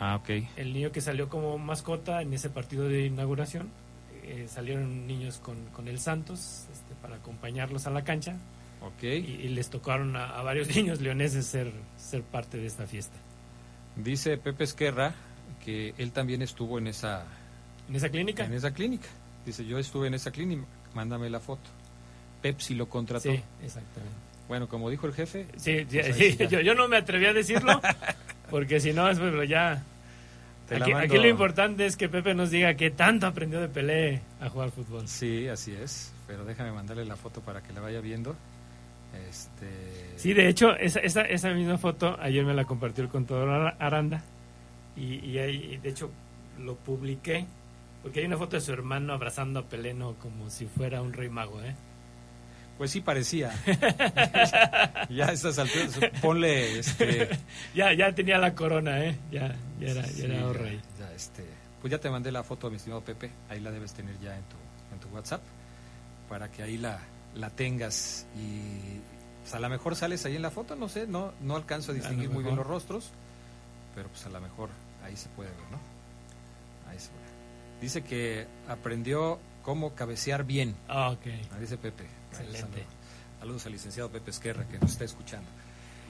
Ah, ok. el niño que salió como mascota en ese partido de inauguración. Eh, salieron niños con, con el Santos este, para acompañarlos a la cancha Ok. y, y les tocaron a, a varios niños leoneses ser, ser parte de esta fiesta. Dice Pepe Esquerra que él también estuvo en esa, ¿En esa clínica? en esa clínica. Dice, yo estuve en esa clínica, mándame la foto. Pepsi lo contrató. Sí, exactamente. Bueno, como dijo el jefe, Sí, Pues ahí sí, sí ya. yo, yo no me atreví a decirlo, porque si no, es pues, ya... Aquí, lo importante es que Pepe nos diga qué tanto aprendió de Pelé a jugar fútbol. Sí, así es. Pero déjame mandarle la foto para que la vaya viendo. Este... Sí, de hecho, esa, esa, esa misma foto ayer me la compartió el contador Ara- Aranda y, y ahí, de hecho, lo publiqué porque hay una foto de su hermano abrazando a Pelé ¿no? como si fuera un rey mago, ¿eh? Pues sí parecía. ya a estas alturas, ponle este... Ya, ya tenía la corona, ¿eh? Ya, ya era, ya era Sí, ya- ya, este, pues ya te mandé la foto, mi estimado Pepe. Ahí la debes tener ya en tu, en tu WhatsApp. Para que ahí la, la tengas. Y pues, a lo mejor sales ahí en la foto, no sé, no, no alcanzo a distinguir muy bien los rostros. Pero pues a lo mejor ahí se puede ver, ¿no? Ahí se ve. Dice que aprendió cómo cabecear bien. Ah, ok. Ah, Dice Pepe. Excelente. Saludos, al licenciado Pepe Esquerra que nos está escuchando.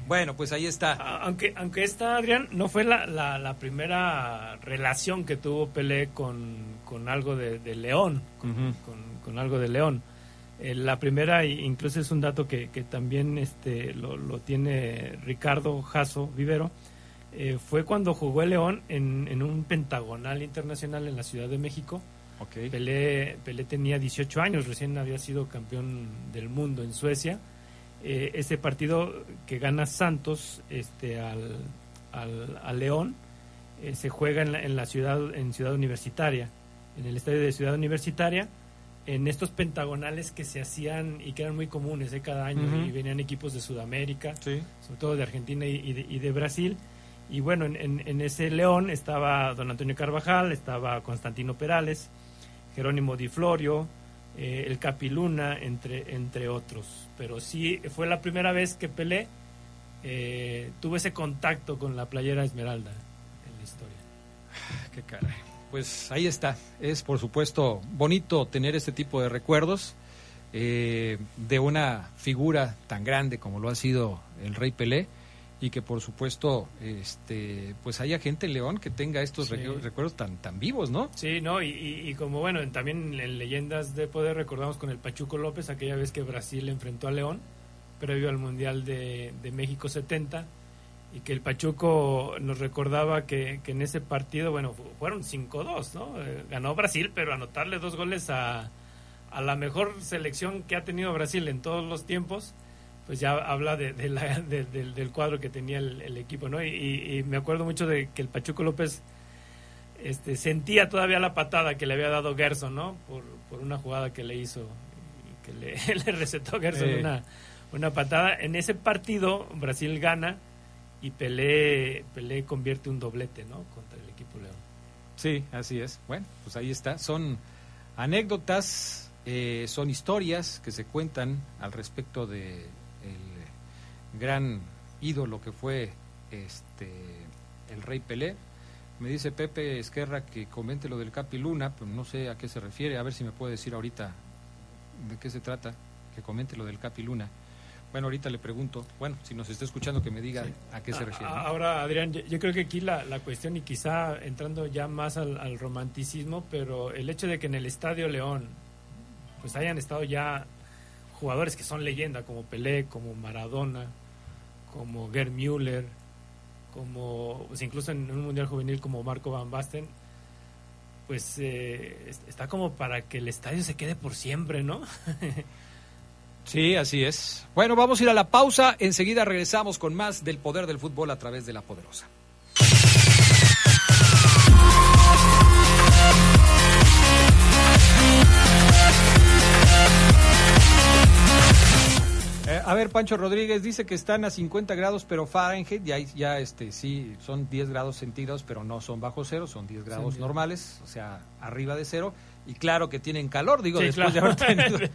Bueno, pues ahí está. Ah, Aunque, aunque esta, Adrián, no fue la, la, la primera relación que tuvo Pelé con, con algo de, de León, con, Ujú. con- con algo de León. Eh, la primera, incluso es un dato que, que también este, lo, lo tiene Ricardo Jasso Vivero, eh, fue cuando jugó el León en, en un pentagonal internacional en la Ciudad de México. Ok. Pelé, Pelé tenía 18 años, recién había sido campeón del mundo en Suecia. Eh, ese partido que gana Santos este, al, al, al León eh, se juega en la, en la ciudad, en Ciudad Universitaria, en el estadio de Ciudad Universitaria, en estos pentagonales que se hacían y que eran muy comunes eh, cada año y venían equipos de Sudamérica Sí. sobre todo de Argentina y, y de, y de Brasil. Y bueno, en, en- en ese León estaba don Antonio Carvajal, estaba Constantino Perales, Jerónimo Di Florio, eh, el Capiluna, entre, entre otros. Pero sí, fue la primera vez que Pelé eh, tuvo ese contacto con la playera Esmeralda en la historia. Qué caray. Pues ahí está. Es por supuesto bonito tener este tipo de recuerdos eh, de una figura tan grande como lo ha sido el Rey Pelé y que por supuesto este pues haya gente en León que tenga estos Sí. recuerdos tan tan vivos, ¿no? Sí, ¿no? Y, y- y como bueno, también en Leyendas de Poder recordamos con el Pachuco López aquella vez que Brasil enfrentó a León, previo al Mundial de, de México 70, y que el Pachuco nos recordaba que, que en ese partido, bueno, fu- fueron 5-2, ¿no? Eh, ganó Brasil, pero anotarle dos goles a, a la mejor selección que ha tenido Brasil en todos los tiempos, pues ya habla de, de la- de- del- del cuadro que tenía el, el equipo, ¿no? Y, y- y me acuerdo mucho de que el Pachuco López este, sentía todavía la patada que le había dado Gerson, ¿no? Por, por una jugada que le hizo, y que le, le recetó Gerson Eh. una, una patada. En ese partido Brasil gana y Pelé, Pelé convierte un doblete, ¿no? Contra el equipo León. Sí, así es. Bueno, pues ahí está. Son anécdotas, eh, son historias que se cuentan al respecto de gran ídolo que fue este el Rey Pelé. Me dice Pepe Esquerra que comente lo del Capi Luna, pero no sé a qué se refiere. A ver si me puede decir ahorita de qué se trata. Que comente lo del Capi Luna. Bueno, ahorita le pregunto. Bueno, si nos está escuchando, que me diga a qué se refiere. Ahora, Adrián, yo, yo creo que aquí la, la cuestión, y quizá entrando ya más al, al romanticismo, pero el hecho de que en el Estadio León pues hayan estado ya jugadores que son leyenda, como Pelé, como Maradona, como Gerd Müller, como pues, incluso en un Mundial Juvenil como Marco Van Basten, pues eh, es- está como para que el estadio se quede por siempre, ¿no? Sí, así es. Bueno, vamos a ir a la pausa. Enseguida regresamos con más del poder del fútbol a través de la poderosa. Eh, a ver, Pancho Rodríguez dice que están a 50 grados, pero Fahrenheit, ya, ya este, sí, son 10 grados centígrados, pero no son bajo cero, son 10 grados normales, o sea, arriba de cero. Y claro que tienen calor, digo, Sí, después claro. de haber tenido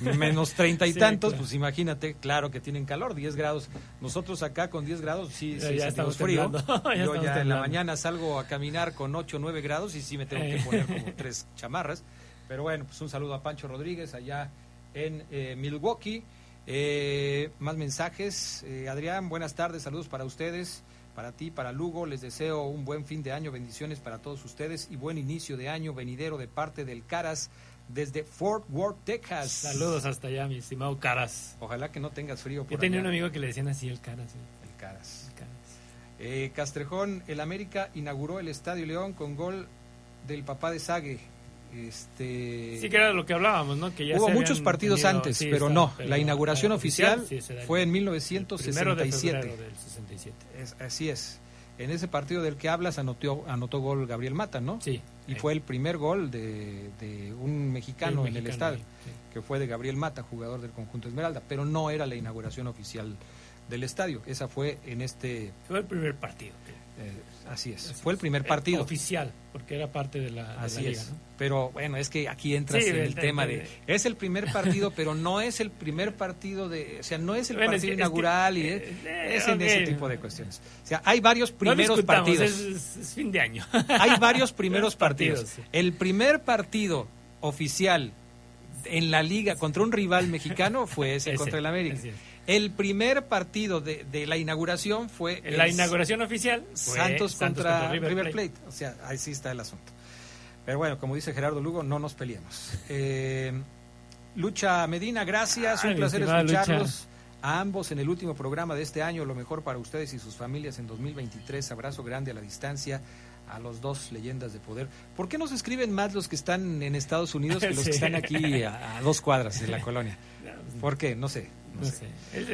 menos 30 y Sí, tantos, claro. pues imagínate, claro que tienen calor, 10 grados. Nosotros acá con 10 grados sí, Ya- sí ya sentimos estamos frío. ya Yo ya en la mañana salgo a caminar con 8 o 9 grados y sí me tengo que Eh. poner como tres chamarras. Pero bueno, pues un saludo a Pancho Rodríguez allá en eh, Milwaukee. Eh, más mensajes. Eh, Adrián, buenas tardes, saludos para ustedes. para ti, para Lugo. Les deseo un buen fin de año, bendiciones para todos ustedes y buen inicio de año venidero de parte del Caras desde Fort Worth, Texas. Saludos hasta allá, mi estimado Caras. Ojalá que no tengas frío. Por Yo tenía allá. un amigo que le decían así el Caras. ¿eh? El Caras. El Caras. Eh, Castrejón, el América inauguró el Estadio León con gol del papá de Sague. Este, Sí, que era lo que hablábamos, ¿no? Que ya Hubo muchos partidos tenido- antes, sí, pero está, no. pero la inauguración la oficial, sí, el- fue en el primero de 1967. febrero del 67. Es- así es. En ese partido del que hablas anotó, anotó gol Gabriel Mata, ¿no? Sí. Y fue el primer gol de, de un mexicano el en el estadio, que fue de Gabriel Mata, jugador del conjunto Esmeralda, pero no era la inauguración oficial del estadio. Esa fue en este. Fue el primer partido. eh, así es. Fue el primer partido. Eh, oficial, porque era parte de la, de Así la liga, es. ¿no? Pero bueno, es que aquí entras Sí, en el tema de. Es el primer partido, pero no es el primer partido de. O sea, no es el Bueno, es partido que- es que- inaugural y eh, es, eh, es en ese tipo de cuestiones. O sea, hay varios No primeros discutamos, partidos. Es, fin de año. Hay varios primeros partidos. partidos, sí. El primer partido oficial en la liga contra un rival mexicano fue ese, Ese, contra el América. El primer partido de, de la inauguración fue la el inauguración oficial fue Santos, contra, River River, Plate. Plate. O sea, ahí sí está el asunto. Pero bueno, como dice Gerardo Lugo, no nos peleemos. Eh, Lucha Medina, gracias. Ay, un placer escucharlos. A ambos en el último programa de este año. Lo mejor para ustedes y sus familias en 2023. Abrazo grande a la distancia a los dos leyendas de poder. ¿Por qué nos escriben más los que están en Estados Unidos que los Sí. que están aquí a, a dos cuadras de la colonia? ¿Por qué? No sé. No No sé. sé.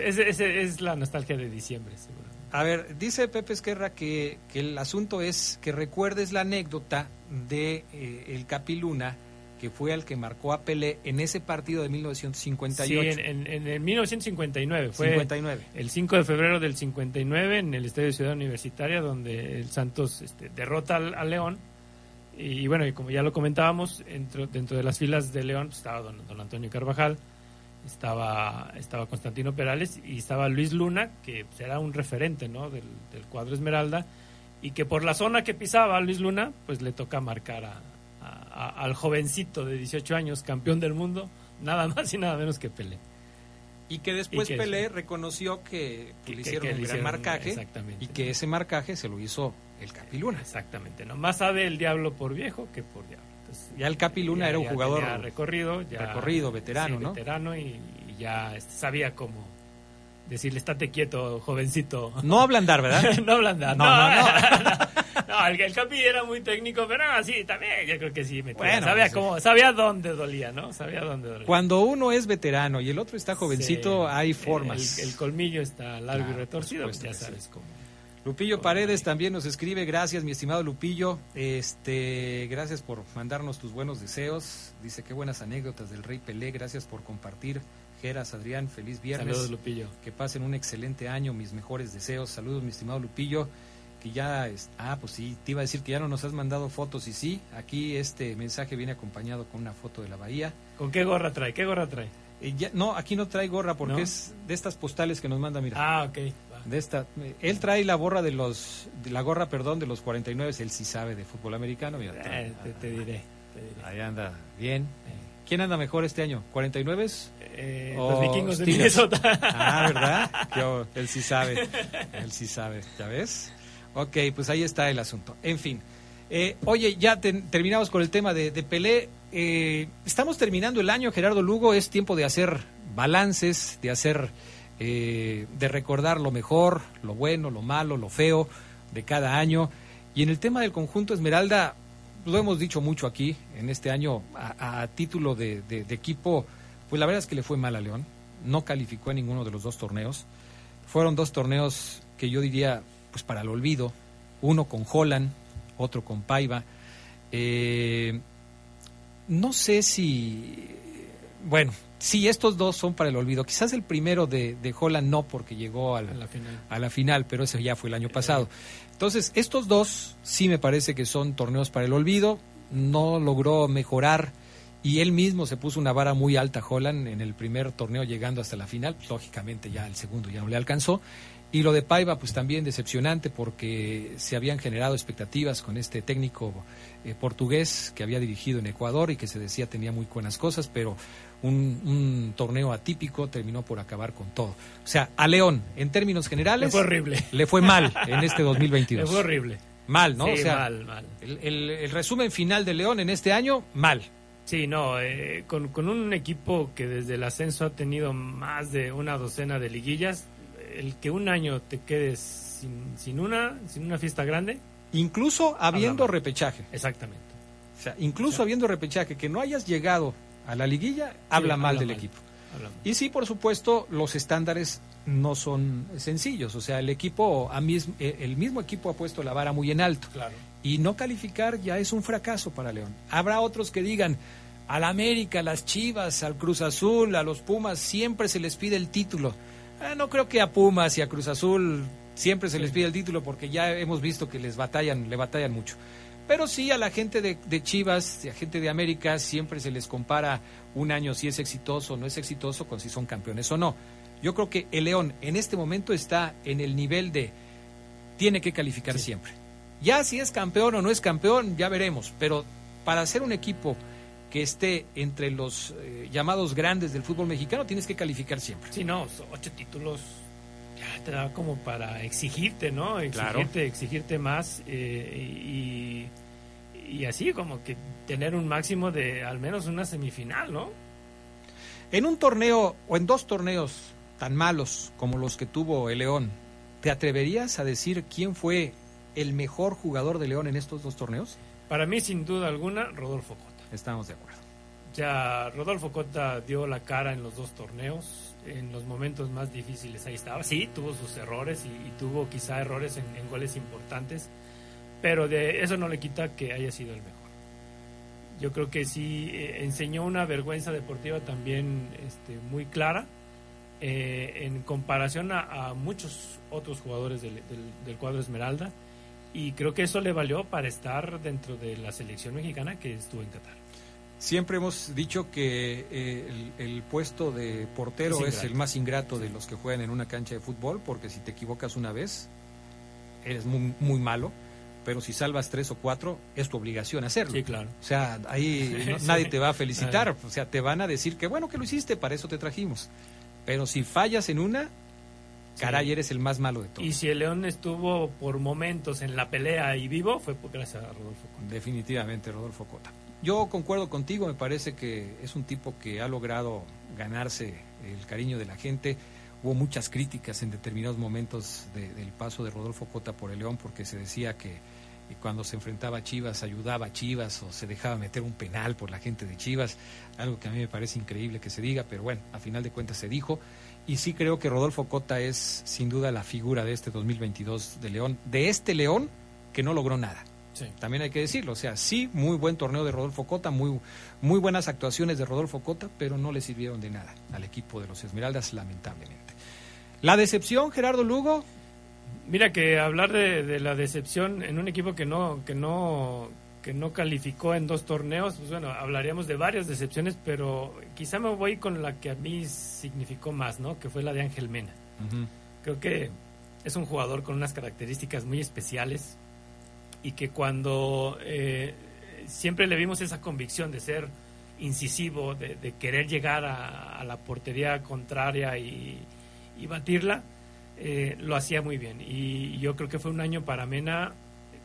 Es, es- es- es la nostalgia de diciembre, seguro. A ver, dice Pepe Esquerra que, que el asunto es que recuerdes la anécdota de eh, el Capiluna, que fue el que marcó a Pelé en ese partido de 1958. Sí, en, en, en el 1959. Fue 59. el 5 de febrero del 59 en el Estadio Ciudad Universitaria, donde el Santos este, derrota al, al León. Y, bueno, y como ya lo comentábamos, dentro, dentro de las filas de León pues, estaba don, don Antonio Carvajal, estaba, estaba Constantino Perales y estaba Luis Luna, que será un referente ¿no? del, del cuadro Esmeralda, y que por la zona que pisaba Luis Luna, pues le toca marcar a, a- a- al jovencito de 18 años, campeón del mundo, nada más y nada menos que Pelé. Y que después Y que- Pelé reconoció que, que le hicieron un le gran marcaje exactamente. y que ese marcaje se lo hizo el Capiluna. Exactamente, ¿no? Más sabe el diablo por viejo que por diablo. Entonces, Ya el Capiluna ya- era un jugador recorrido, ya, recorrido, veterano, sí, ¿no? veterano y, y ya este, sabía cómo decirle, estate quieto, jovencito. no ablandar, ¿verdad? no ablandar. No, No, no, no. No, el, el Capi era muy técnico, pero así también yo creo que sí. metía. Bueno, sabía, sí. cómo, sabía dónde dolía, ¿no? Sabía dónde dolía. Cuando uno es veterano y el otro está jovencito, Sí, hay formas. El, el colmillo está largo Claro, y retorcido, supuesto ya sabes cómo. Lupillo Paredes también nos escribe, gracias mi estimado Lupillo, este, gracias por mandarnos tus buenos deseos, dice qué buenas anécdotas del Rey Pelé, gracias por compartir, Geras, Adrián, feliz viernes, Saludos, Lupillo. que pasen un excelente año, mis mejores deseos, saludos mi estimado Lupillo, que ya, es- ah, pues sí, te iba a decir que ya no nos has mandado fotos y sí, aquí este mensaje viene acompañado con una foto de la bahía, ¿Con qué gorra trae? ¿Qué gorra trae? Eh, ya- no, aquí no trae gorra porque ¿No? es de estas postales que nos manda, mira. Ah, ok. De esta, él trae la borra de los, de la gorra, perdón, de los 49, él sí sabe de fútbol americano. Mira, Eh, te, te diré. te diré. ahí anda, bien. ¿Quién anda mejor este año? ¿49? Eh, Oh, los vikingos de. Minnesota. Ah, ¿verdad? Yo- él sí sabe, él sí sabe, ¿ya ves? Ok, pues ahí está el asunto. En fin, Eh, oye, ya ten- terminamos con el tema de, de Pelé. Eh, estamos terminando el año, Gerardo Lugo, es tiempo de hacer balances, de hacer, eh, de recordar lo mejor, lo bueno, lo malo, lo feo de cada año. Y en el tema del conjunto Esmeralda, lo hemos dicho mucho aquí, en este año, a, título de equipo, pues la verdad es que le fue mal a León, no calificó en ninguno de los dos torneos. Fueron dos torneos que yo diría, pues para el olvido, uno con Holland, otro con Paiva. Eh, no sé si, bueno, sí, estos dos son para el olvido. Quizás el primero de, de Holland no, porque llegó A la final. a la final, pero ese ya fue el año pasado. Entonces, estos dos sí me parece que son torneos para el olvido. No logró mejorar y él mismo se puso una vara muy alta Holland en el primer torneo llegando hasta la final. Lógicamente ya el segundo ya no le alcanzó. Y lo de Paiva, pues también decepcionante porque se habían generado expectativas con este técnico eh, portugués que había dirigido en Ecuador y que se decía tenía muy buenas cosas, pero un, un, torneo atípico terminó por acabar con todo. O sea, a León, en términos generales, le fue horrible. Le fue mal en este 2022. Le fue horrible. Mal, ¿no? Sí, o sea, mal, mal. El, el, el, resumen final de León en este año, mal. Sí, no, eh, con, con, un equipo que desde el ascenso ha tenido más de una docena de liguillas, el que un año te quedes sin, sin una, sin una fiesta grande. Incluso habiendo repechaje. Exactamente. O sea, incluso o sea, habiendo repechaje, que no hayas llegado a la liguilla, sí, habla mal habla del mal. equipo. Y sí, por supuesto, los estándares no son sencillos. O sea, el equipo, a mis, el mismo equipo ha puesto la vara muy en alto. Claro. Y no calificar ya es un fracaso para León. Habrá otros que digan, al América, a las Chivas, al Cruz Azul, a los Pumas, siempre se les pide el título. Ah, no creo que a Pumas y a Cruz Azul siempre se les pide el título porque ya hemos visto que les batallan, le batallan mucho. Pero sí a la gente de, de Chivas, a gente de América, siempre se les compara un año si es exitoso o no es exitoso con si son campeones o no. Yo creo que el León en este momento está en el nivel de tiene que calificar sí. siempre. Ya si es campeón o no es campeón, ya veremos. Pero para ser un equipo que esté entre los eh, llamados grandes del fútbol mexicano, tienes que calificar siempre. Sí, no, ocho títulos ya te da como para exigirte, ¿no? Exigirte, claro. exigirte más eh, y, y así como que tener un máximo de al menos una semifinal, ¿no? En un torneo o en dos torneos tan malos como los que tuvo el León, ¿te atreverías a decir quién fue el mejor jugador de León en estos dos torneos? Para mí, sin duda alguna, Rodolfo Cota. Estamos de acuerdo. Ya Rodolfo Cota dio la cara en los dos torneos, en los momentos más difíciles ahí estaba. Sí, tuvo sus errores y, y tuvo quizá errores en, en, goles importantes, pero de eso no le quita que haya sido el mejor. Yo creo que sí eh, enseñó una vergüenza deportiva también este, muy clara eh, en comparación a, a, muchos otros jugadores del, del, del cuadro Esmeralda y creo que eso le valió para estar dentro de la selección mexicana que estuvo en Qatar. Siempre hemos dicho que eh, el, el, puesto de portero es, es, el más ingrato de los que juegan en una cancha de fútbol, porque si te equivocas una vez, eres muy, muy malo, pero si salvas tres o cuatro, es tu obligación hacerlo. Sí, claro. O sea, ahí no, sí. nadie te va a felicitar, o sea, te van a decir que bueno que lo hiciste, para eso te trajimos. Pero si fallas en una, caray, sí. eres el más malo de todos. Y si el León estuvo por momentos en la pelea y vivo, fue gracias a Rodolfo Cota. Definitivamente, Rodolfo Cota. Yo concuerdo contigo, me parece que es un tipo que ha logrado ganarse el cariño de la gente. Hubo muchas críticas en determinados momentos de, del paso de Rodolfo Cota por el León porque se decía que cuando se enfrentaba a Chivas ayudaba a Chivas o se dejaba meter un penal por la gente de Chivas, algo que a mí me parece increíble que se diga, pero bueno, a final de cuentas se dijo. Y sí creo que Rodolfo Cota es sin duda la figura de este 2022 de León, de este León que no logró nada. Sí. También hay que decirlo, o sea, sí, muy buen torneo de Rodolfo Cota, muy, muy buenas actuaciones de Rodolfo Cota, pero no le sirvieron de nada al equipo de los Esmeraldas, lamentablemente. La decepción, Gerardo Lugo. Mira que hablar de, de la decepción en un equipo que no, que no, que no calificó en dos torneos, pues bueno, hablaríamos de varias decepciones, pero quizá me voy con la que a mí significó más, ¿no? Que fue la de Ángel Mena. Uh -huh. Creo que es un jugador con unas características muy especiales y que cuando eh, siempre le vimos esa convicción de ser incisivo, de, de querer llegar a, a, la portería contraria y, y batirla, eh, lo hacía muy bien. Y yo creo que fue un año para Mena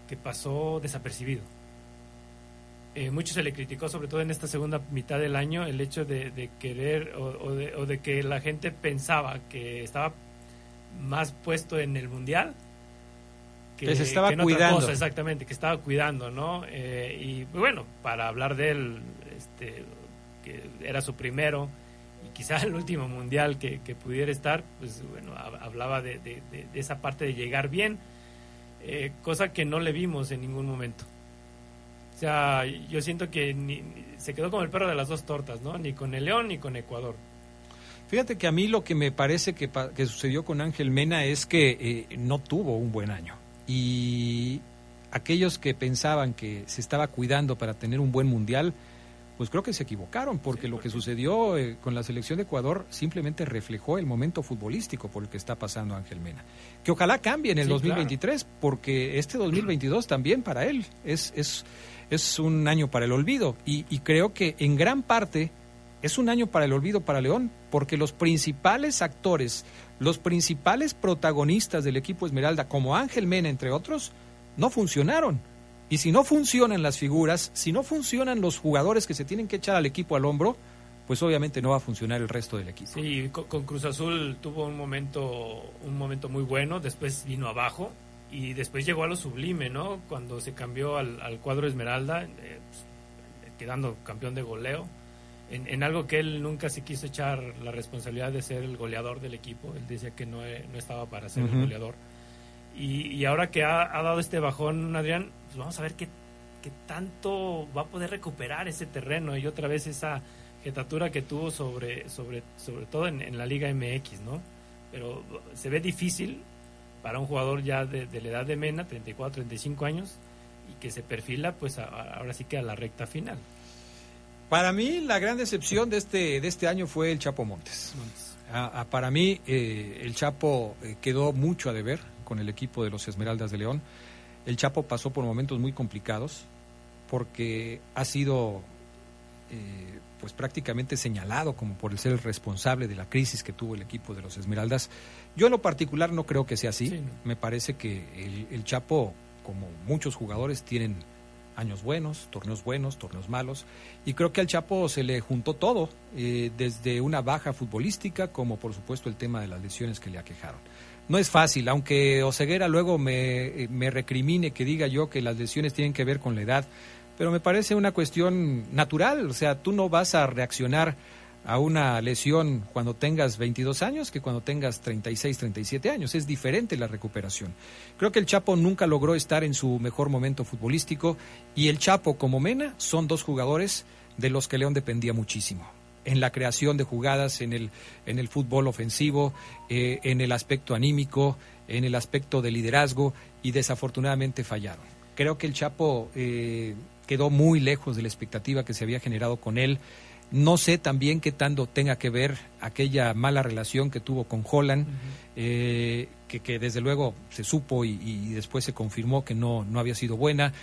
que pasó desapercibido. Eh, mucho se le criticó, sobre todo en esta segunda mitad del año, el hecho de, de querer o, o, de, o, de, que la gente pensaba que estaba más puesto en el mundial que, que se estaba que cuidando. Cosa, exactamente, que estaba cuidando, ¿no? Eh, y bueno, para hablar de él, este, que era su primero y quizá el último mundial que, que pudiera estar, pues bueno, hablaba de, de, de, esa parte de llegar bien, eh, cosa que no le vimos en ningún momento. O sea, yo siento que ni, se quedó como el perro de las dos tortas, ¿no? Ni con el León ni con Ecuador. Fíjate que a mí lo que me parece que, que sucedió con Ángel Mena es que eh, no tuvo un buen año. Y aquellos que pensaban que se estaba cuidando para tener un buen mundial, pues creo que se equivocaron, porque lo que sucedió eh, con la selección de Ecuador simplemente reflejó el momento futbolístico por el que está pasando Ángel Mena. Que ojalá cambie en el 2023, porque este 2022 también para él es, es, es un año para el olvido. Y, creo que en gran parte es un año para el olvido para León, porque los principales actores, los principales protagonistas del equipo Esmeralda, como Ángel Mena, entre otros, no funcionaron y si no funcionan las figuras, si no funcionan los jugadores que se tienen que echar al equipo al hombro, pues obviamente no va a funcionar el resto del equipo. Sí, con, Cruz Azul tuvo un momento, un momento muy bueno, después vino abajo y después llegó a lo sublime, ¿no? Cuando se cambió al, cuadro Esmeralda, eh, pues, quedando campeón de goleo, en, algo que él nunca se quiso echar la responsabilidad de ser el goleador del equipo, él decía que no, no estaba para ser el goleador. Y, ahora que ha, ha, dado este bajón, Adrián, pues vamos a ver qué, qué tanto va a poder recuperar ese terreno y otra vez esa jetatura que tuvo sobre, sobre, sobre todo en, la Liga MX, ¿no? Pero se ve difícil para un jugador ya de, la edad de Mena, 34, 35 años, y que se perfila pues ahora sí que a la recta final. Para mí la gran decepción de este, de este año fue el Chapo Montes. para mí eh, el Chapo eh, quedó mucho a deber con el equipo de los Esmeraldas de León. El Chapo pasó por momentos muy complicados porque ha sido eh, pues prácticamente señalado como por el ser el responsable de la crisis que tuvo el equipo de los Esmeraldas. Yo en lo particular no creo que sea así. Me parece que el, Chapo, como muchos jugadores, tienen años buenos, torneos buenos, torneos malos, y creo que al Chapo se le juntó todo, eh, desde una baja futbolística como por supuesto el tema de las lesiones que le aquejaron no es fácil, aunque Oseguera luego me, me, recrimine que diga yo que las lesiones tienen que ver con la edad, pero me parece una cuestión natural, o sea, tú no vas a reaccionar a una lesión cuando tengas 22 años que cuando tengas 36, 37 años, es diferente la recuperación. Creo que el Chapo nunca logró estar en su mejor momento futbolístico y el Chapo como Mena son dos jugadores de los que León dependía muchísimo en la creación de jugadas, en el, en el fútbol ofensivo, eh, en el aspecto anímico, en el aspecto de liderazgo y desafortunadamente fallaron. Creo que el Chapo eh, quedó muy lejos de la expectativa que se había generado con él. No sé también qué tanto tenga que ver aquella mala relación que tuvo con Holland, eh, que, que, desde luego se supo y, y, después se confirmó que no, no había sido buena.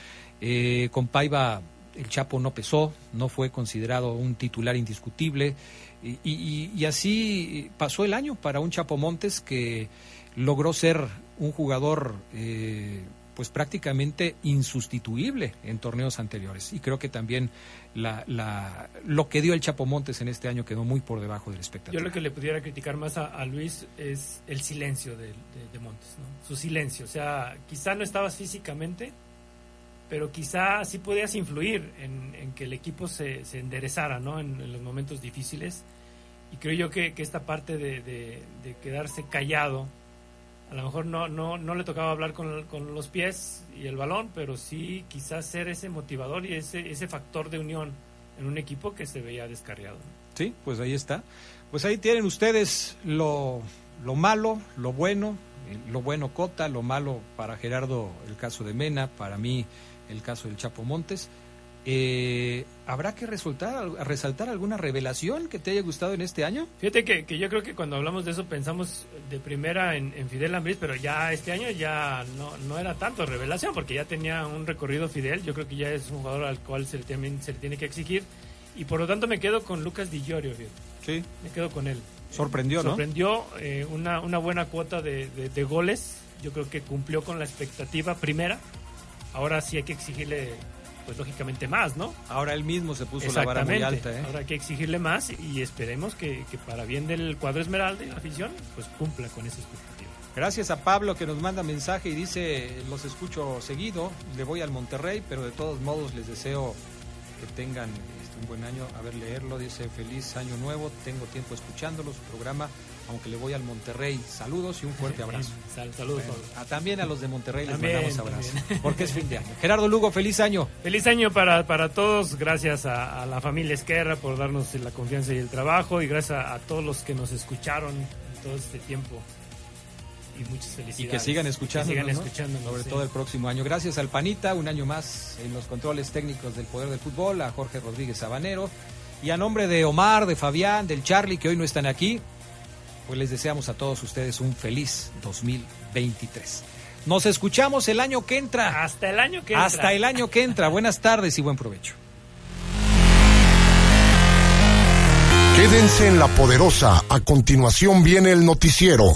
con Paiva el Chapo no pesó, no fue considerado un titular indiscutible. Y, así pasó el año para un Chapo Montes que logró ser un jugador eh, pues prácticamente insustituible en torneos anteriores. Y creo que también la, lo que dio el Chapo Montes en este año quedó muy por debajo del espectáculo. Yo lo que le pudiera criticar más a, Luis es el silencio de, Montes, ¿no? su silencio, o sea, quizá no estabas físicamente, pero quizá sí podías influir en, que el equipo se, enderezara ¿no? En, los momentos difíciles. Y creo yo que, esta parte de, quedarse callado, a lo mejor no, no, no le tocaba hablar con, con, los pies y el balón, pero sí quizás ser ese motivador y ese, ese factor de unión en un equipo que se veía descarriado. Sí, pues ahí está. Pues ahí tienen ustedes lo, lo malo, lo bueno, lo bueno Cota, lo malo para Gerardo el caso de Mena, para mí el caso del Chapo Montes. Eh, ¿Habrá que resaltar, resaltar alguna revelación que te haya gustado en este año? Fíjate que, yo creo que cuando hablamos de eso pensamos de primera en, Fidel Ambriz, pero ya este año ya no, no, era tanto revelación porque ya tenía un recorrido Fidel. Yo creo que ya es un jugador al cual se le, tiene, se le tiene que exigir y por lo tanto me quedo con Lucas Di Giorgio. Sí. Me quedo con él. Sorprendió, ¿no? Sorprendió eh, una, una buena cuota de, de goles. Yo creo que cumplió con la expectativa primera ahora sí hay que exigirle, pues lógicamente más, ¿no? Ahora él mismo se puso la vara muy alta, ¿eh? Ahora hay que exigirle más y esperemos que, para bien del cuadro Esmeralda y la afición, pues cumpla con esa expectativa. Gracias a Pablo que nos manda mensaje y dice, los escucho seguido, le voy al Monterrey, pero de todos modos les deseo que tengan un buen año. A ver, leerlo, dice, feliz año nuevo, tengo tiempo escuchándolo, su programa aunque le voy al Monterrey. Saludos y un fuerte abrazo. saludos. también a los de Monterrey les mandamos abrazos, porque es fin de año. Gerardo Lugo, feliz año. Feliz año para, para todos, gracias a, la familia Esquerra por darnos la confianza y el trabajo, y gracias a, todos los que nos escucharon todo este tiempo. Muchas felicidades. Y que sigan escuchando. sigan sobre sí. todo el próximo año. Gracias al Panita, un año más en los controles técnicos del Poder del Fútbol, a Jorge Rodríguez Sabanero. Y a nombre de Omar, de Fabián, del Charlie, que hoy no están aquí, pues les deseamos a todos ustedes un feliz 2023. Nos escuchamos el año que entra. Hasta el año que entra. Hasta el año que entra. Buenas tardes y buen provecho. Quédense en la poderosa. A continuación viene el noticiero.